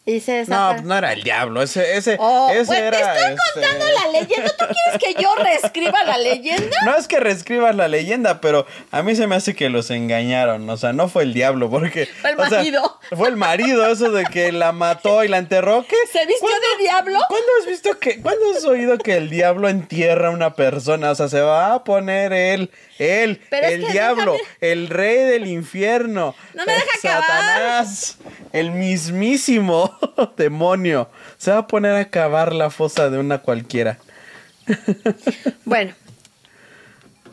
Y se No, no era el diablo, ese, ese, Oh, ese bueno, era... estoy este, contando la leyenda. ¿Tú quieres que yo reescriba la leyenda? No es que reescribas la leyenda, pero a mí se me hace que los engañaron. O sea, no fue el diablo, porque. Fue el o sea, marido. fue el marido, eso de que la mató y la enterró. ¿Qué? ¿Se vistió ¿Cuándo- de diablo? ¿Cuándo has visto que. ¿Cuándo has oído que el diablo entierra a una persona? O sea, se va a poner él, él, Pero el diablo, déjame- el rey del infierno. No me deja acabar. Satanás, el mismísimo demonio. Se va a poner a cavar la fosa de una cualquiera. Bueno,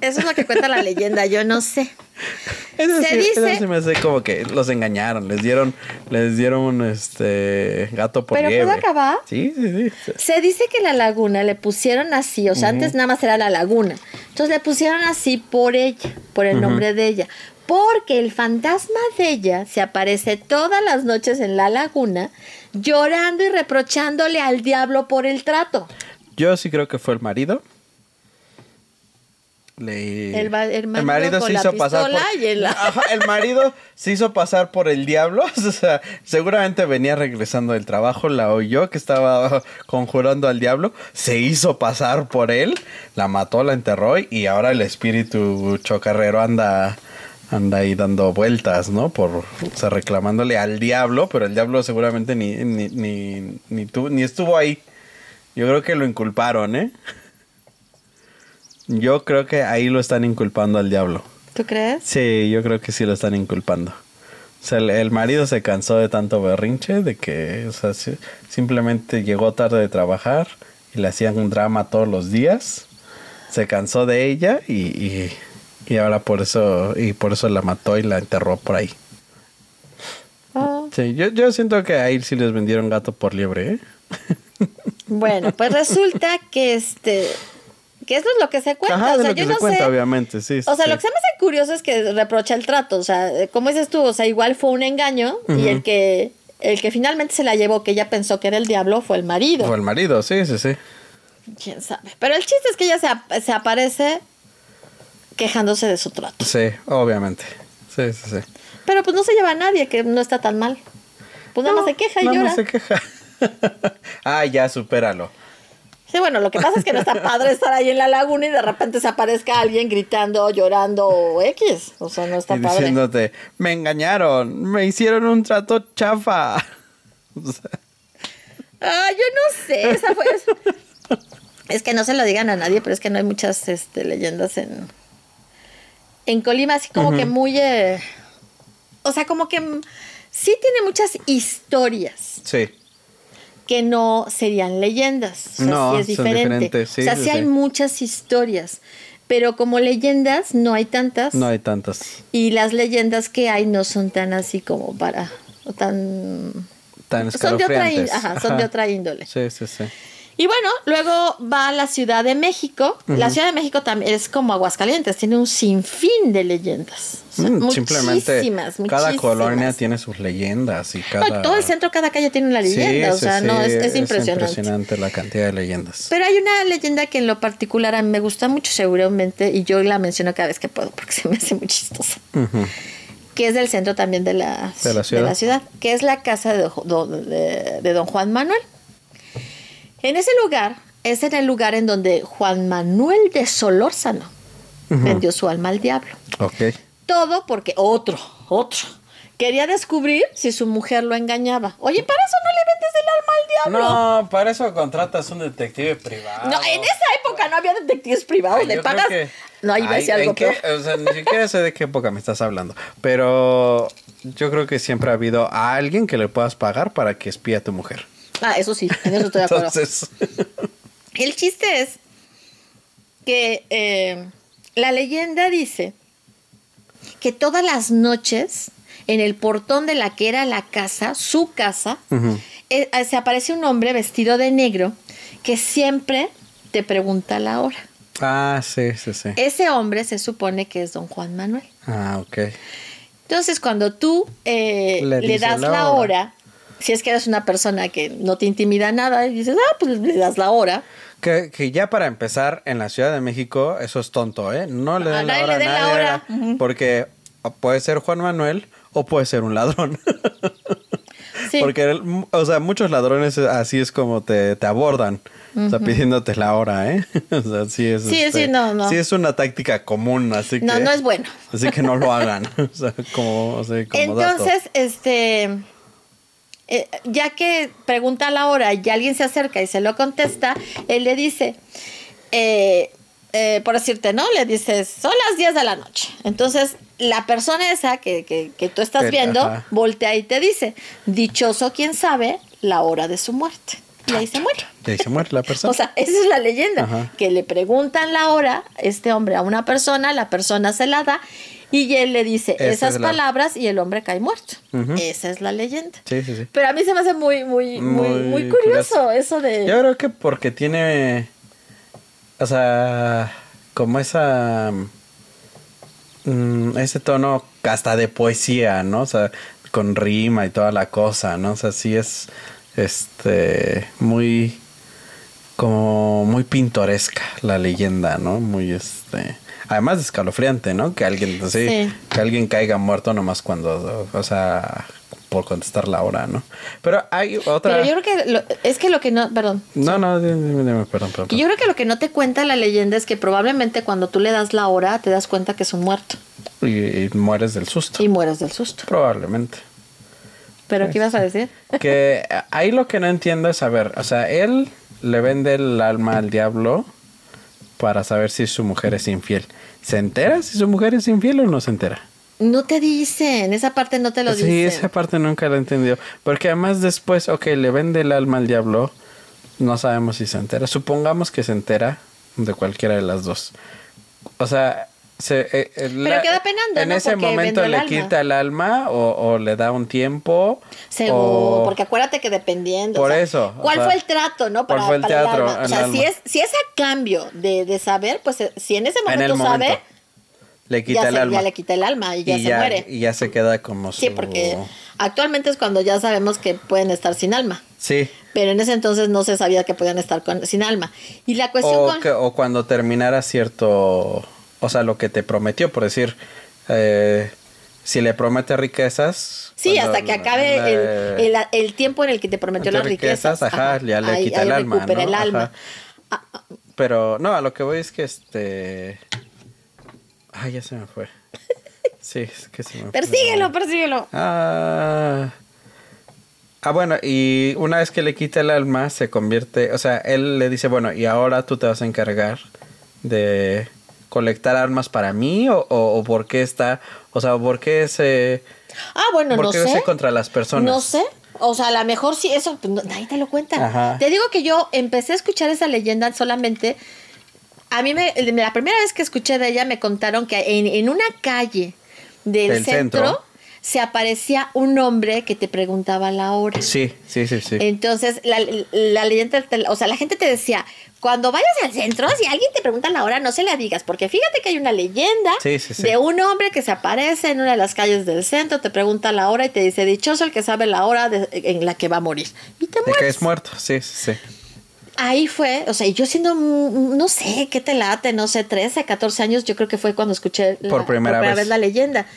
eso es lo que cuenta la leyenda. Yo no sé. Eso Se sí- eso dice- sí me hace como que los engañaron, les dieron, les dieron este gato por ¿Pero puedo acabar? Sí, sí, sí. Se dice que la laguna le pusieron así, o sea, antes nada más era la laguna. Entonces le pusieron así por ella, por el nombre de ella. Porque el fantasma de ella se aparece todas las noches en la laguna llorando y reprochándole al diablo por el trato. Yo sí creo que fue el marido. Le... El marido con la pistola y el- Ajá, el marido se hizo pasar por el diablo. O sea, seguramente venía regresando del trabajo, la oyó que estaba conjurando al diablo, se hizo pasar por él, la mató, la enterró y ahora el espíritu chocarrero anda anda ahí dando vueltas, ¿no? Por, o sea, reclamándole al diablo, pero el diablo seguramente ni, ni, ni, ni, tu- ni estuvo ahí. Yo creo que lo inculparon, ¿eh? Yo creo que ahí lo están inculpando al diablo. ¿Tú crees? Sí, yo creo que sí lo están inculpando. sea, el, el marido se cansó de tanto berrinche, de que, o sea, si- simplemente llegó tarde de trabajar y le hacían un drama todos los días. Se cansó de ella y, y, y ahora por eso, y por eso la mató y la enterró por ahí. Ah, Sí, yo, yo siento que ahí sí les vendieron gato por liebre, ¿eh? Bueno, pues resulta que este. Que eso es lo que se cuenta. Ajá, o de sea, lo que yo se no cuenta, sé. obviamente, sí. O sea, sí. lo que se me hace curioso es que reprocha el trato. O sea, eh, como dices tú, o sea, igual fue un engaño y el que el que finalmente se la llevó, que ella pensó que era el diablo, fue el marido. O el marido, sí, sí, sí. Quién sabe. Pero el chiste es que ella se, ap- se aparece quejándose de su trato. Sí, obviamente. Sí, sí, sí. Pero pues no se lleva a nadie, que no está tan mal. Pues nada más se queja y Nada llora. más se queja. ah, ya, supéralo. Sí, bueno, lo que pasa es que no está padre estar ahí en la laguna y de repente se aparezca alguien gritando, llorando o X. O sea, no está y padre. diciéndote, me engañaron, me hicieron un trato chafa. O sea, Ah, yo no sé, esa fue. es que no se lo digan a nadie, pero es que no hay muchas este, leyendas en. En Colima, así como que muy. eh, o sea, como que sí tiene muchas historias sí. Que no serían leyendas. O sea, No, sí es son diferente. diferentes, sí, o sea, sí, sí, hay muchas historias. Pero como leyendas no hay tantas. No hay tantas. Y las leyendas que hay no son tan así como para. o tan. Tan Son de otra, ajá, son de otra índole. Sí, sí, sí. Y bueno, luego va a la Ciudad de México. La Ciudad de México también es como Aguascalientes, tiene un sinfín de leyendas. O sea, Mm, Simplemente muchísimas, cada muchísimas. colonia tiene sus leyendas y No, cada... todo el centro, cada calle tiene una Sí, leyenda. o sí, sea, no, es, es impresionante. impresionante la cantidad de leyendas. Pero hay una leyenda que en lo particular a mí me gusta mucho seguramente y yo la menciono cada vez que puedo porque se me hace muy chistosa. Que es del centro también de la, De la ciudad. ciudad, que es la casa de- de don Juan Manuel. En ese lugar es en el lugar en donde Juan Manuel de Solórzano vendió su alma al diablo. Ok. Todo porque otro, otro, quería descubrir si su mujer lo engañaba. Oye, para eso no le vendes el alma al diablo. No, para eso contratas un detective privado. No, en esa época no había detectives privados, Ay, le pagas. que- No, iba a decir algo ¿en qué? peor. O sea, ni siquiera sé de qué época me estás hablando. Pero yo creo que siempre ha habido a alguien que le puedas pagar para que espíe a tu mujer. Ah, eso sí, en eso estoy de acuerdo. Entonces, El chiste es que eh, la leyenda dice que todas las noches en el portón de la que era la casa, su casa, eh, eh, se aparece un hombre vestido de negro que siempre te pregunta la hora. ah, sí, sí, sí. Ese hombre se supone que es don Juan Manuel. Ah, ok. Entonces, cuando tú eh, Le das la la hora. hora, si es que eres una persona que no te intimida nada, y dices, ah, pues le das la hora. Que, que ya para empezar, en la Ciudad de México, eso es tonto, ¿eh? No le A den la hora a la nadie, hora. Porque puede ser Juan Manuel o puede ser un ladrón. Sí. Porque, o sea, muchos ladrones así es como te, te abordan. O sea, pidiéndote la hora, ¿eh? O sea, sí es... Sí, este, sí, no, no. Sí es una táctica común, así que... No, no es bueno. Así que no lo hagan. o sea, como, o sea, como dato. Entonces, este, eh, ya que pregunta la hora y alguien se acerca y se lo contesta, él le dice, eh, eh, por decirte, ¿no? Le dices, son las 10 de la noche. Entonces, la persona esa que, que, que tú estás viendo, ajá. voltea y te dice, dichoso quien sabe la hora de su muerte. Y ahí se muere. Y ahí se muere la persona. O sea, esa es la leyenda. Ajá. Que le preguntan la hora, este hombre a una persona, la persona se la da y él le dice Esa esas es la- palabras y el hombre cae muerto. Esa es la leyenda. sí, sí, sí. Pero a mí se me hace muy, muy, muy, Muy muy curioso curioso. eso de. Yo creo que porque tiene. O sea, como esa. mm, ese tono hasta de poesía, ¿no? O sea, con rima y toda la cosa, ¿no? O sea, sí es. Este. Muy. Como muy pintoresca la leyenda, ¿no? Muy este. Además escalofriante, ¿no? Que alguien así, Sí. que alguien caiga muerto nomás cuando, o sea, por contestar la hora, ¿no? Pero hay otra. Pero yo creo que lo- es que lo que no, perdón. No, no, dime, dime, perdón, perdón. Yo creo que lo que no te cuenta la leyenda es que probablemente cuando tú le das la hora te das cuenta que es un muerto Y, y mueres del susto. y mueres del susto. Probablemente. ¿Pero qué ibas a decir? Que ahí lo que no entiendo es, a ver, o sea, él le vende el alma al diablo para saber si su mujer es infiel. ¿Se entera si su mujer es infiel o no se entera? No te dicen, esa parte no te lo sí, dicen. esa parte nunca la entendió. Porque además después, ok, le vende el alma al diablo. No sabemos si se entera. Supongamos que se entera de cualquiera de las dos. O sea, se, eh, eh, la- queda penando, En ¿no? ese Porque momento le alma. quita el alma o, o le da un tiempo. Seguro, o- porque acuérdate que dependiendo. Por o sea, eso, ¿Cuál fue el trato, no? ¿cuál Para, fue el para teatro, alma. O el sea, si alma? es, si es a cambio de, de saber, pues eh, si en ese en momento, el momento. sabe, Le quita ya, el se, alma. ya le quita el alma y ya y, se ya, muere. y ya se queda como Sí, su- porque actualmente es cuando ya sabemos que pueden estar sin alma. Sí. Pero en ese entonces no se sabía que podían estar con- sin alma. Y la cuestión O, con... que- o cuando terminara cierto, o sea, lo que te prometió, por decir, eh, si le promete riquezas. Sí, cuando hasta que acabe le- el, el- el tiempo en el que te prometió las riquezas, riquezas. ajá, ya le ahí- quita ahí el alma, ¿no? el alma. Ajá. Ah, ah, Pero no, a lo que voy es que este. Ay, ya se me fue. Sí, es que se me fue. persíguelo, persíguelo. Ah. Ah, bueno, y una vez que le quita el alma, se convierte, o sea, él le dice, bueno, y ahora tú te vas a encargar de colectar armas para mí o, o, o por qué está, o sea, por qué ese, Ah, bueno, por no qué sé. ese contra las personas. No sé. O sea, a lo mejor sí, eso, pues, no- nadie te lo cuenta. Ajá. Te digo que yo empecé a escuchar esa leyenda solamente. A mí, me, la primera vez que escuché de ella, me contaron que en, en una calle del Del centro, centro. se aparecía un hombre que te preguntaba la hora. Sí, sí, sí, sí. Entonces, la, la leyenda, o sea, la gente te decía, cuando vayas al centro, si alguien te pregunta la hora, no se la digas, porque fíjate que hay una leyenda Sí, sí, sí. de un hombre que se aparece en una de las calles del centro, te pregunta la hora y te dice, dichoso el que sabe la hora de- en la que va a morir. Y te de que mueres. es muerto, sí, sí, sí. Ahí fue, o sea, yo siendo, no sé, ¿qué te late? No sé, 13, 14 años, yo creo que fue cuando escuché la- Por primera vez. la leyenda.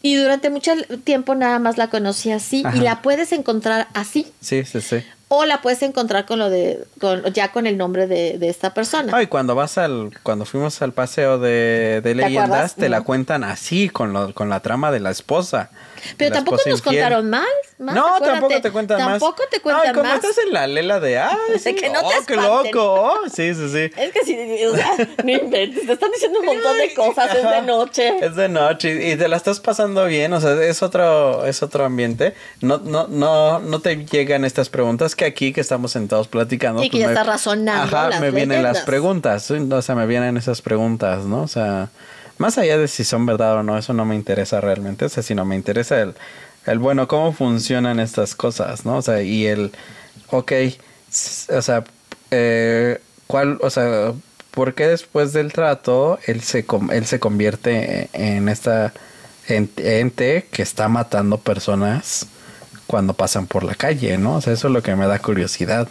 Y durante mucho tiempo nada más la conocí así Ajá. y la puedes encontrar así. Sí, sí, sí. O la puedes encontrar con lo de, con, ya con el nombre de, de esta persona. Ay, cuando vas al, cuando fuimos al paseo de, de ¿Te leyendas, te la Ujú. cuentan así, con, lo, con la trama de la esposa. Pero tampoco nos infiel. contaron mal. más, No, acuérdate. tampoco te cuentan más. Tampoco te cuentan Ay, como más. estás en la lela de, ay, De sí, que no te oh, qué loco. oh, sí, sí, sí. Es que sí, o sea, no inventes, te están diciendo un montón de cosas, es de noche. Es de noche y te la estás pasando bien, o sea, es otro, es otro ambiente. No, no, no, no te llegan estas preguntas que aquí que estamos sentados platicando. pues Y que ya estás razonando Ajá, las me vienen las preguntas, o sea, me vienen esas preguntas, ¿no? O sea, más allá de si son verdad o no, eso no me interesa realmente, o sea, sino me interesa el, el bueno, cómo funcionan estas cosas, ¿no? O sea, y el, ok, o sea, eh, ¿cuál, o sea, por qué después del trato él se, él se convierte en esta en- ente que está matando personas cuando pasan por la calle, ¿no? O sea, eso es lo que me da curiosidad.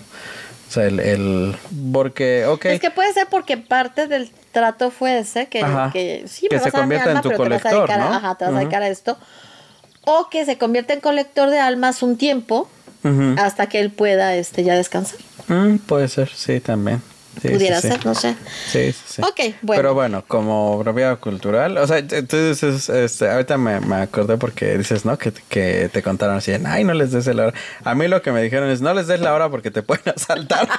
O sea, el, el porque, ok. Es que puede ser porque parte del trato fue ese, que, Ajá. que sí, Que me se vas a dar mi convierta en alma, tu pero te vas a colector, dedicar ¿no? ajá, te vas a dedicar a esto. O que se convierta en colector de almas un tiempo hasta que él pueda este, ya descansar. Mm, puede ser, sí, también. Sí, Pudiera sí. ser, no sé. Sí, sí, sí. Ok, bueno. Pero bueno, como breviario cultural, o sea, dices, este, ahorita me, me acordé porque dices, ¿no? Que, que te contaron así, ay, no les des la hora. A mí lo que me dijeron es, no les des la hora porque te pueden asaltar.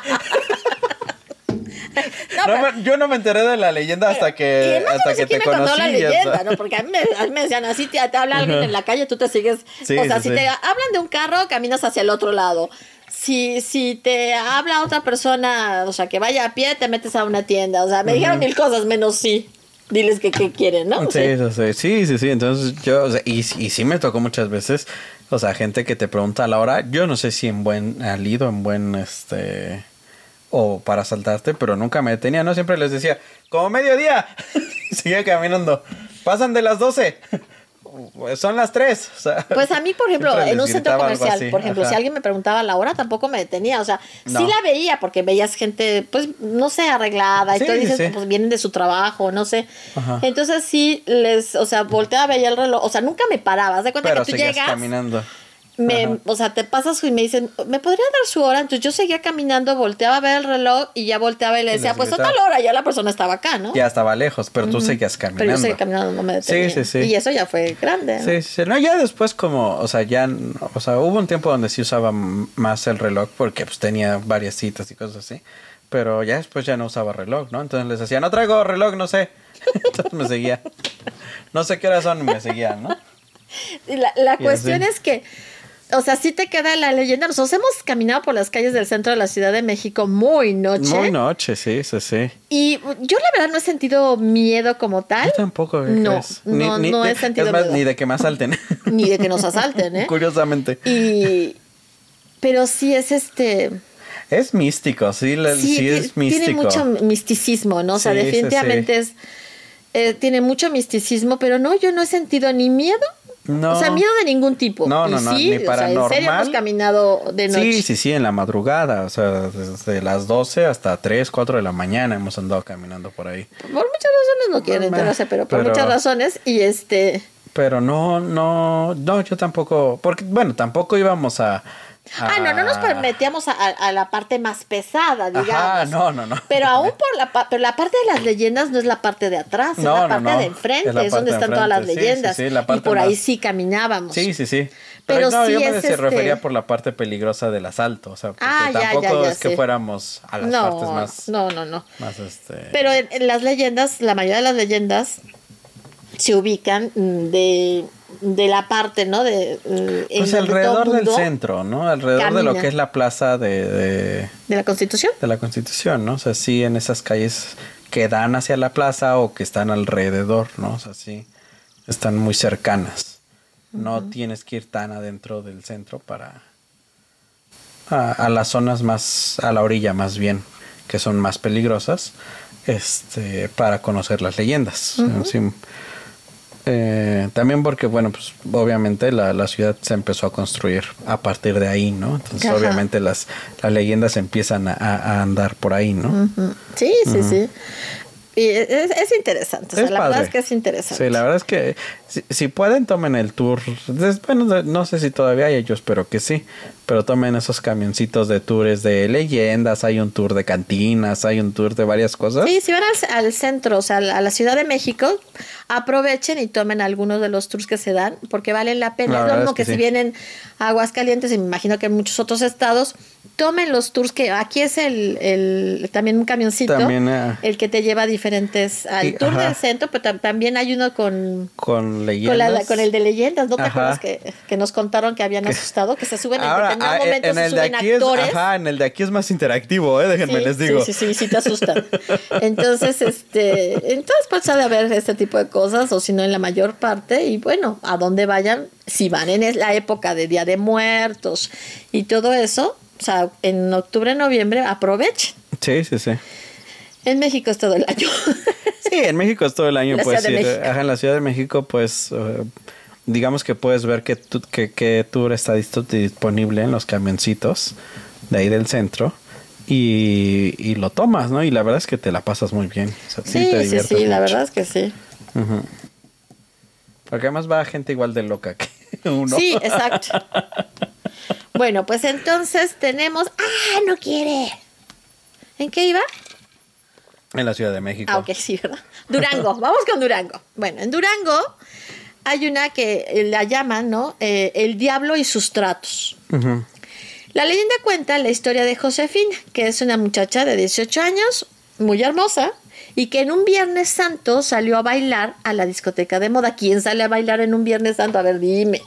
No, No pero- me- yo no me enteré de la leyenda hasta que, hasta no sé que quién te me contó conocí. la y hasta- leyenda, ¿no? Porque a mí me, a mí me decían así, te, te habla alguien en la calle, tú te sigues. Sí, o sea, sí, si sí. te hablan de un carro, caminas hacia el otro lado. Si, si te habla otra persona, o sea, que vaya a pie, te metes a una tienda. O sea, me dijeron mil cosas menos sí. Diles que qué quieren, ¿no? Sí, sí, sí, sí, sí, sí. Entonces yo, o sea, y, y sí me tocó muchas veces, o sea, gente que te pregunta a la hora, yo no sé si en buen alido, en buen, este, o para saltarte, pero nunca me detenía, ¿no? Siempre les decía, como mediodía, seguía caminando, pasan de las 12, son las 3. O sea, Pues a mí, por ejemplo, en un centro comercial, por ejemplo, ajá. si alguien me preguntaba la hora, tampoco me detenía. O sea, sí No. la veía porque veías gente, pues, no sé, arreglada. Sí, y tú dices, sí. pues vienen de su trabajo, no sé. Ajá. Entonces sí les, o sea, volteaba, veía el reloj. O sea, nunca me parabas. De cuenta pero que tú llegas. caminando. Me, Ajá. o sea, te pasas y me dicen, ¿me podría dar su hora? Entonces yo seguía caminando, volteaba a ver el reloj y ya volteaba y le decía, pues a tal hora, ya la persona estaba acá, ¿no? Ya estaba lejos, pero tú seguías caminando. Pero yo seguía caminando, no me detenía. Sí, sí, sí. Y eso ya fue grande. ¿no? Sí, sí, no, ya después como, o sea, ya, o sea, hubo un tiempo donde sí usaba más el reloj porque pues tenía varias citas y cosas así, pero ya después ya no usaba reloj, ¿no? Entonces les decía, no traigo reloj, no sé. Entonces me seguía. no sé qué hora son y me seguían, ¿no? Y la, la Y cuestión así. es que, o sea, sí te queda la leyenda. Nosotros hemos caminado por las calles del centro de la Ciudad de México muy noche. Muy noche, sí, sí, sí. Y yo la verdad no he sentido miedo como tal. Yo tampoco, ¿qué No, no, no he sentido más, miedo. ni de que me asalten. Ni de que nos asalten, ¿eh? Curiosamente. Y... Pero sí es este... Es místico, sí, la- sí, ti- es místico. Tiene mucho misticismo, ¿no? O sea, Sí, sí, definitivamente es... eh, tiene mucho misticismo, pero no, yo no he sentido ni miedo. No. O sea, miedo de ningún tipo. No, no, no, sí, ni o sea, en serio paranormal. hemos caminado de noche. Sí, sí, sí, en la madrugada, o sea, desde las 12 hasta 3, 4 de la mañana hemos andado caminando por ahí. Por muchas razones no quieren enterarse, pero por pero- muchas razones. Y este. Pero no, no, no, yo tampoco, porque, bueno, tampoco íbamos a... Ah, no, no nos a- metíamos a, a la parte más pesada, digamos. Ajá, no, no, no. Pero aún por la, pero la parte de las leyendas no es la parte de atrás, es la parte no. de enfrente, Es donde están todas las sí, sí, leyendas. sí, la y por ahí sí caminábamos. Sí, sí, sí. Pero Pero, no, sí yo me es decía- este- refería por la parte peligrosa del asalto, o sea, porque Ah, tampoco ya, ya, es que sí. fuéramos a las partes más, no, no, no. más este... Pero en, en las leyendas, la mayoría de las leyendas se ubican mm, de, de la parte, ¿no? De, mm, Pues alrededor del centro, ¿no? Alrededor de lo que es la plaza de, de, de la Constitución. de la Constitución, ¿no? O sea, sí en esas calles que dan hacia la plaza o que están alrededor, ¿no? O sea, sí están muy cercanas. No tienes que ir tan adentro del centro para... A, a las zonas más... a la orilla más bien, que son más peligrosas, este, para conocer las leyendas. Sí. Eh, también porque, bueno, pues obviamente la, la ciudad se empezó a construir a partir de ahí, ¿no? Entonces Ajá. obviamente las, las leyendas empiezan a, a andar por ahí, ¿no? Sí, sí, sí. Y es, es interesante. O sea, Es la verdad es que es interesante. Sí, la verdad es que si, si pueden, tomen el tour. Bueno, no sé si todavía hay, yo espero que sí. Pero tomen esos camioncitos de tours de leyendas. Hay un tour de cantinas, hay un tour de varias cosas. Sí, si van al, al centro, o sea, a la Ciudad de México, aprovechen y tomen algunos de los tours que se dan, porque valen la pena. La es lo verdad mismo es que, que si vienen a Aguascalientes, y me imagino que en muchos otros estados, tomen los tours que aquí es el, el también un camioncito, También, eh. el que te lleva a diferentes, al Y- tour ajá. del centro, pero tam- también hay uno con... Con Con, leyendas. la- con el de leyendas, ¿no te Ajá. acuerdas que, que nos contaron que habían asustado? Que se suben en Ahora, determinado ah, momento, en se el de aquí es, actores. ajá, en el de aquí es más interactivo, eh, déjenme Sí, les digo. Sí, sí, sí, sí te asustan. Entonces, este, en todas partes ha de haber este tipo de cosas, o si no en la mayor parte, y bueno, a donde vayan, si van en la época de Día de Muertos y todo eso, sea, en octubre, noviembre, aprovechen. Sí, sí, sí. En México es todo el año. Sí, en México es todo el año, La pues. Ajá, en la Ciudad de México, pues eh, digamos que puedes ver qué, tu- qué tour está disponible en los camioncitos de ahí del centro y, y lo tomas, ¿no? Y la verdad es que te la pasas muy bien. O sea, sí, Sí, sí, la verdad es que sí. Ujú. Porque además va gente igual de loca que uno. Sí, exacto. Bueno, pues entonces tenemos. ¡Ah, no quiere! ¿En qué iba? En la Ciudad de México. Ah, ok, sí, ¿verdad? Durango, vamos con Durango. Bueno, en Durango hay una que eh, la llaman, ¿no? Eh, el diablo y sus tratos. La leyenda cuenta la historia de Josefina, que es una muchacha de 18 años, muy hermosa, y que en un Viernes Santo salió a bailar a la discoteca de moda. ¿Quién sale a bailar en un Viernes Santo? A ver, dime.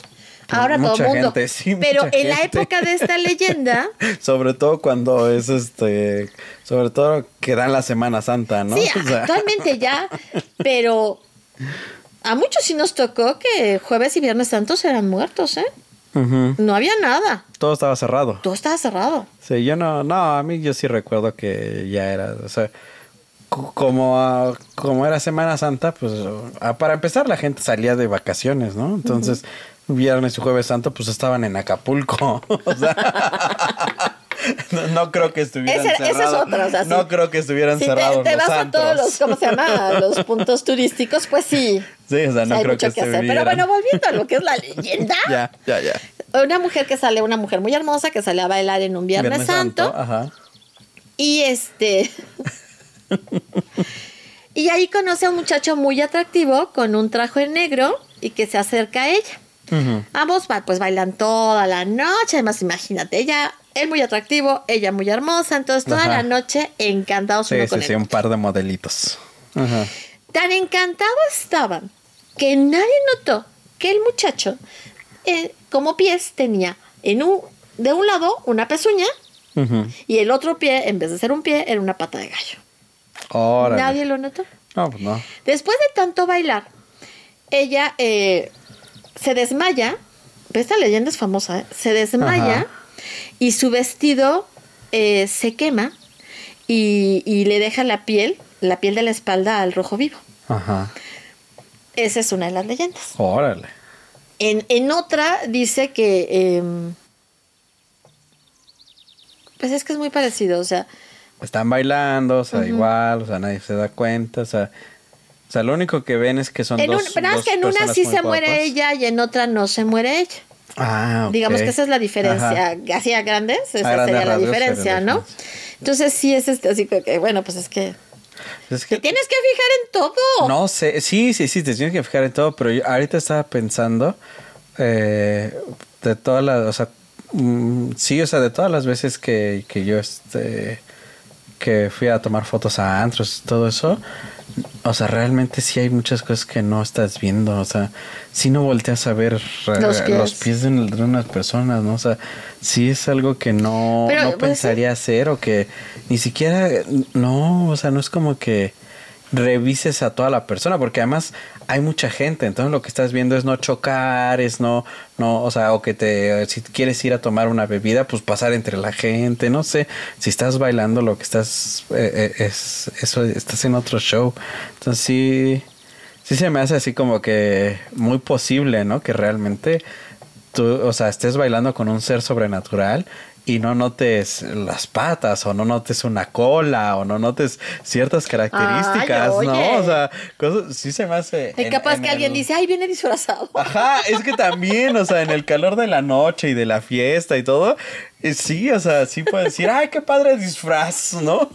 Ahora todo Mucha el mundo. gente, sí, Pero en la época de esta leyenda, Sobre todo cuando es este, sobre todo que dan la Semana Santa, ¿no? Sí, O sea, actualmente ya, pero a muchos sí nos tocó que jueves y viernes santos eran muertos, ¿eh? No había nada. Todo estaba cerrado. Todo estaba cerrado. Sí, yo no, no, a mí yo sí recuerdo que ya era, o sea, como, ah, como era Semana Santa, pues ah, para empezar la gente salía de vacaciones, ¿no? Entonces, viernes y jueves santo, pues estaban en Acapulco. o sea, no, no creo que estuvieran Ese- esa es cerrados. otra, o sea, no creo que estuvieran Si te, cerrados te los vas a todos los, ¿cómo se llama? Los puntos turísticos, pues sí. Sí, o sea, no hay creo mucho que que hacer. Pero bueno, volviendo a lo que es la leyenda. Ya, ya, ya. Una mujer que sale, una mujer muy hermosa que sale a bailar en un Viernes, Santo. Ajá. Y este. y ahí conoce a un muchacho muy atractivo con un traje negro y que se acerca a ella. Ambos pues bailan toda la noche, además imagínate, ella, él muy atractivo, ella muy hermosa, entonces toda Ajá. la noche encantados Sí, uno sí, con sí, el un par de modelitos. Ajá. Tan encantados estaban que nadie notó que el muchacho, eh, como pies, tenía en un, de un lado una pezuña y el otro pie, en vez de ser un pie, era una pata de gallo. Órale. Nadie lo notó. No, pues no. Después de tanto bailar, ella eh, se desmaya. Esta leyenda es famosa, ¿eh? Se desmaya Ajá. y su vestido eh, se quema y, y le deja la piel, la piel de la espalda al rojo vivo. Ajá. Esa es una de las leyendas. Órale. En, en otra dice que... em, pues es que es muy parecido, o sea, Están bailando, o sea, igual, o sea, nadie se da cuenta, o sea, o sea, lo único que ven es que son en dos, pero es dos que en una sí se muere guapas. ella y en otra no se muere ella. Ah, ok. Digamos que esa es la diferencia. Ajá. Así a grandes, esa A sería la diferencia, ¿no? Entonces sí es este, así que, bueno, pues es que Es te que tienes que fijar en todo. no sé, sí, sí, sí, te tienes que fijar en todo, pero yo ahorita estaba pensando eh, de todas las, o sea, mm, sí, o sea, de todas las veces que, que yo este que fui a tomar fotos a antros y todo eso, o sea, realmente sí hay muchas cosas que no estás viendo, o sea, si no volteas a ver Los pies. los pies de, de unas personas, ¿no? O sea, sí es algo que no, Pero, no pues, pensaría hacer o que ni siquiera, no, o sea, no es como que revises a toda la persona, porque además hay mucha gente, entonces lo que estás viendo es no chocar, es no, no, o sea, o que te, si quieres ir a tomar una bebida, pues pasar entre la gente, no sé, si estás bailando lo que estás, eh, eh, es, eso, estás en otro show, entonces sí, sí se me hace así como que muy posible, ¿no? Que realmente tú, o sea, estés bailando con un ser sobrenatural y no notes las patas o no notes una cola o no notes ciertas características, Ay, ¿no? O sea, cosas, sí se me hace... Y en- capaz en que alguien dice, ay, viene disfrazado. Ajá, es que también, o sea, en el calor de la noche y de la fiesta y todo, eh, sí, o sea, sí pueden decir, ay, qué padre disfraz, ¿no?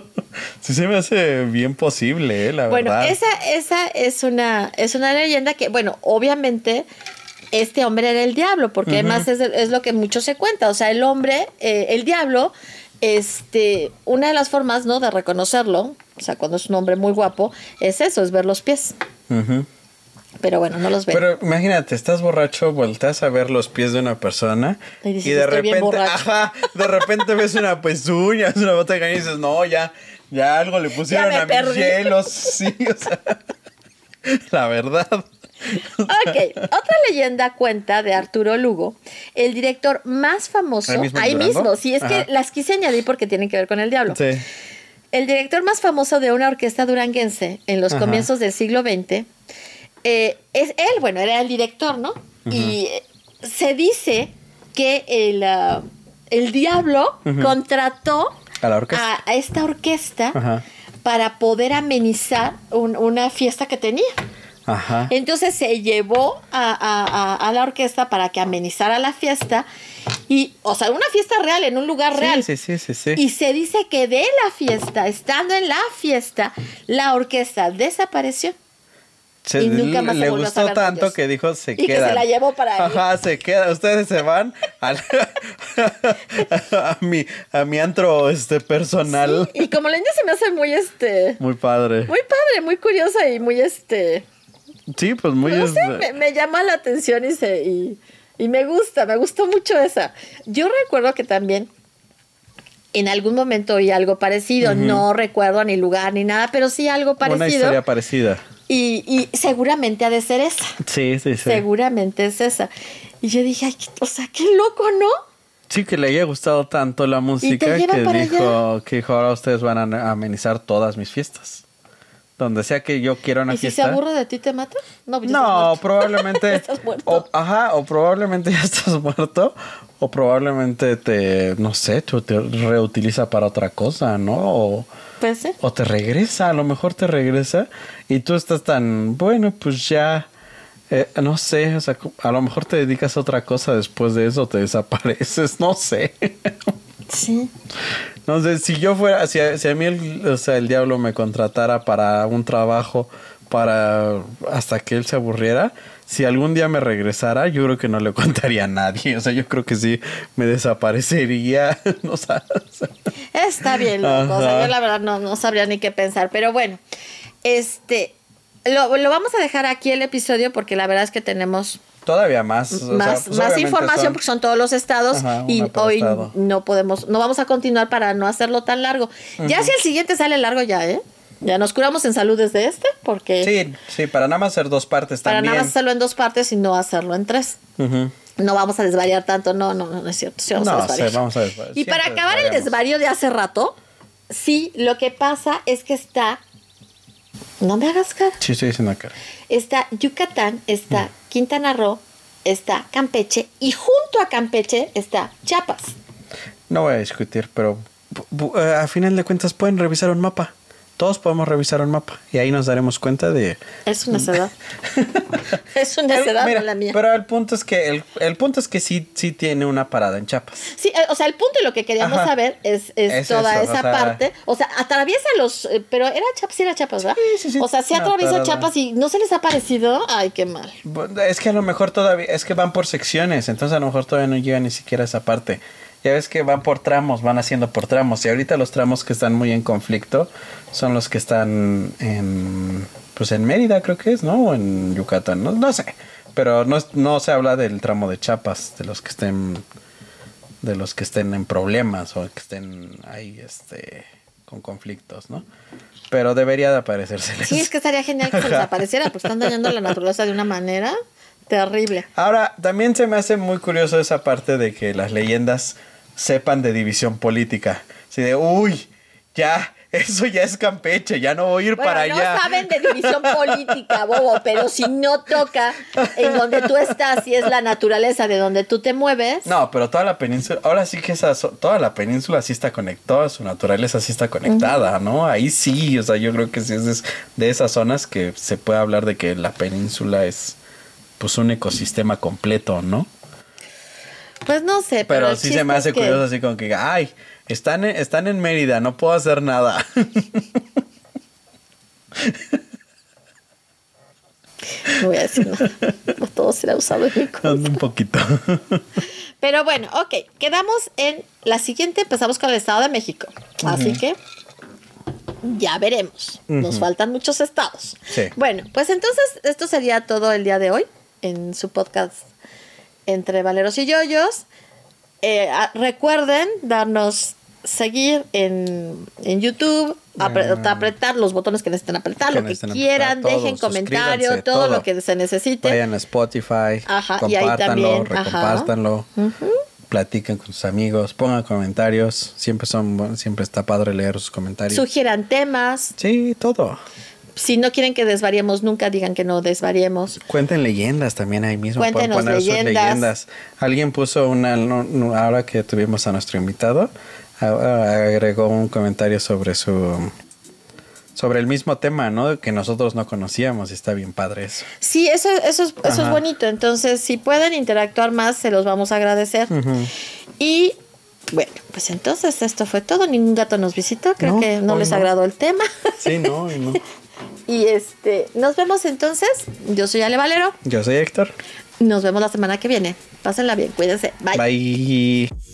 sí se me hace bien posible, eh, la Bueno, verdad. esa, esa es una, es una leyenda que, bueno, obviamente este hombre era el diablo, porque además es, es lo que mucho se cuenta. O sea, el hombre, eh, el diablo, este, una de las formas, ¿no? De reconocerlo, o sea, cuando es un hombre muy guapo, es eso, es ver los pies. Pero bueno, no los ve. Pero imagínate, estás borracho, volteas a ver los pies de una persona Y de "Estoy bien repente, borracho". ajá, de repente ves una pezuña, ves una bota de caña y dices, no, ya, ya algo le pusieron a mis perdí. hielos, sí, o sea, la verdad. Ok, otra leyenda cuenta de Arturo Lugo, el director más famoso, ¿Ahí mismo ahí mismo, sí, es Ajá. que las quise añadir porque tienen que ver con el diablo. Sí. El director más famoso de una orquesta duranguense en los Ajá. comienzos del siglo XX, eh, es él, bueno, era el director, ¿no? Y se dice que el, ah, el diablo contrató A la orquesta. a, a esta orquesta para poder amenizar un- una fiesta que tenía. Ajá. Entonces se llevó a, a- a- a la orquesta para que amenizara la fiesta. Y, o sea, una fiesta real, en un lugar real. Sí, sí, sí, sí, sí. Y se dice que de la fiesta, estando en la fiesta, la orquesta desapareció. Se- y nunca más se le volvió a gustó saber de tanto ellos. que dijo se Y que quedan. se la llevó para ahí. Ajá, se queda. Ustedes se van al- a mi a mi antro este personal. Y como la niña se me hace muy, este, Muy padre. muy padre, muy curiosa y muy, este, Sí, pues muy no sé, me, me llama la atención y, se, y, y me gusta, me gustó mucho esa. Yo recuerdo que también en algún momento oí algo parecido, no recuerdo ni lugar ni nada, pero sí algo una parecido. historia parecida. Y, y seguramente ha de ser esa. Sí, sí, sí. Seguramente es esa. Y yo dije, ay, o sea, qué loco, ¿no? Sí, que le haya gustado tanto la música que dijo, que dijo, ahora ustedes van a amenizar todas mis fiestas. Donde sea que yo quiera una ¿Y si se fiesta. aburre de ti, te mata? No, pues ya No, probablemente. Estás muerto. o- ajá, o probablemente ya estás muerto. O probablemente te, no sé, te, te reutiliza para otra cosa, ¿no? O, Pues sí. o te regresa, a lo mejor te regresa. Y tú estás tan, bueno, pues ya. eh, no sé, o sea, a lo mejor te dedicas a otra cosa después de eso, te desapareces, no sé. Sí. Sé, si yo fuera, si a, si a mí el, o sea, el diablo me contratara para un trabajo, para hasta que él se aburriera, si algún día me regresara, yo creo que no le contaría a nadie. O sea, yo creo que sí me desaparecería. no sabes. Está bien, loco. O sea, yo la verdad no, no sabría ni qué pensar. Pero bueno, este. lo, lo vamos a dejar aquí el episodio porque la verdad es que tenemos Todavía más. o sea, más, pues, más información son- porque son todos los estados Ajá, y hoy estado. no podemos, no vamos a continuar para no hacerlo tan largo. Ya si el siguiente sale largo ya, ¿eh? Ya nos curamos en salud desde este porque Sí, sí, para nada más hacer dos partes para también. nada más hacerlo en dos partes y no hacerlo en tres. No vamos a desvariar tanto, no, no, no, no es cierto. sí vamos a No, desvariar. sí, vamos a desvariar. Y para acabar el desvarío de hace rato, sí, lo que pasa es que está. No me hagas cara. Sí, estoy diciendo acá. Está Yucatán, está Quintana Roo, está Campeche y junto a Campeche está Chiapas. No voy a discutir, pero eh, a final de cuentas pueden revisar un mapa. Todos podemos revisar un mapa y ahí nos daremos cuenta de... Es una necedad. es una necedad, Mira, la mía. Pero el punto es que el, el punto es que sí, sí tiene una parada en Chiapas. Sí, eh, o sea, el punto de lo que queríamos Ajá. saber es, es Es toda eso, esa o sea- parte. O sea, atraviesa los. eh, Pero era Chiapas, sí era Chiapas, ¿verdad? Sí, sí, sí. O sea, sí atraviesa parada. Chiapas y no se les ha parecido. Ay, qué mal. Es que a lo mejor todavía, es que van por secciones, entonces a lo mejor todavía no llega ni siquiera a esa parte. Ya ves que van por tramos, van haciendo por tramos. Y ahorita los tramos que están muy en conflicto son los que están en, pues en Mérida creo que es, ¿no? O en Yucatán, no, no sé. Pero no, es- no se habla del tramo de Chiapas, de los que estén, de los que estén en problemas o que estén ahí, este, con conflictos, ¿no? Pero debería de aparecérseles. Sí, es que estaría genial que se les apareciera, porque están dañando la naturaleza de una manera terrible. Ahora, también se me hace muy curioso esa parte de que las leyendas sepan de división política. Así de, uy, ya, eso ya es Campeche, ya no voy a ir Bueno, para no allá. saben de división política, bobo, pero si no toca en donde tú estás y es la naturaleza de donde tú te mueves. No, pero toda la península, ahora sí que esa, toda la península sí está conectada, su naturaleza sí está conectada, ¿no? Ahí sí, o sea, yo creo que sí es de, de esas zonas que se puede hablar de que la península es pues un ecosistema completo, ¿no? Pues no sé, pero, Pero sí se me hace es que- curioso así como que, ay, están en, están en Mérida, no puedo hacer nada. No voy a decir nada. No todo será usado en mi contra. un poquito. Pero bueno, ok. Quedamos en la siguiente. Empezamos con el Estado de México. Así que ya veremos. Nos faltan muchos estados. Sí. Bueno, pues entonces esto sería todo el día de hoy en su podcast entre Valeros y Yoyos. Eh, recuerden darnos seguir en, en YouTube, apre- apretar los botones que necesiten apretar. Que lo que quieran, apretar, dejen comentario, suscríbanse, todo, todo. lo que se necesite. Vayan a Spotify, Ajá, y ahí compártanlo, recompártanlo, platiquen con sus amigos, pongan comentarios. Siempre son siempre está padre leer sus comentarios. Sugieran temas. sí, todo. Si no quieren que desvariemos nunca, digan que no desvariemos. Cuenten leyendas también ahí mismo. pueden Cuéntenos poner sus leyendas. leyendas. Alguien puso una, no- no, ahora que tuvimos a nuestro invitado, agregó un comentario sobre su, sobre el mismo tema, ¿no? Que nosotros no conocíamos y está bien padre eso. Sí, eso, eso, es, eso es bonito. Entonces, si pueden interactuar más, se los vamos a agradecer. Y bueno, pues entonces esto fue todo. Ningún gato nos visitó. Creo No, que no les no. agradó el tema. Sí, no, no. y este, nos vemos entonces. Yo soy Ale Valero. Yo soy Héctor. Nos vemos la semana que viene. Pásenla bien, cuídense. Bye. Bye.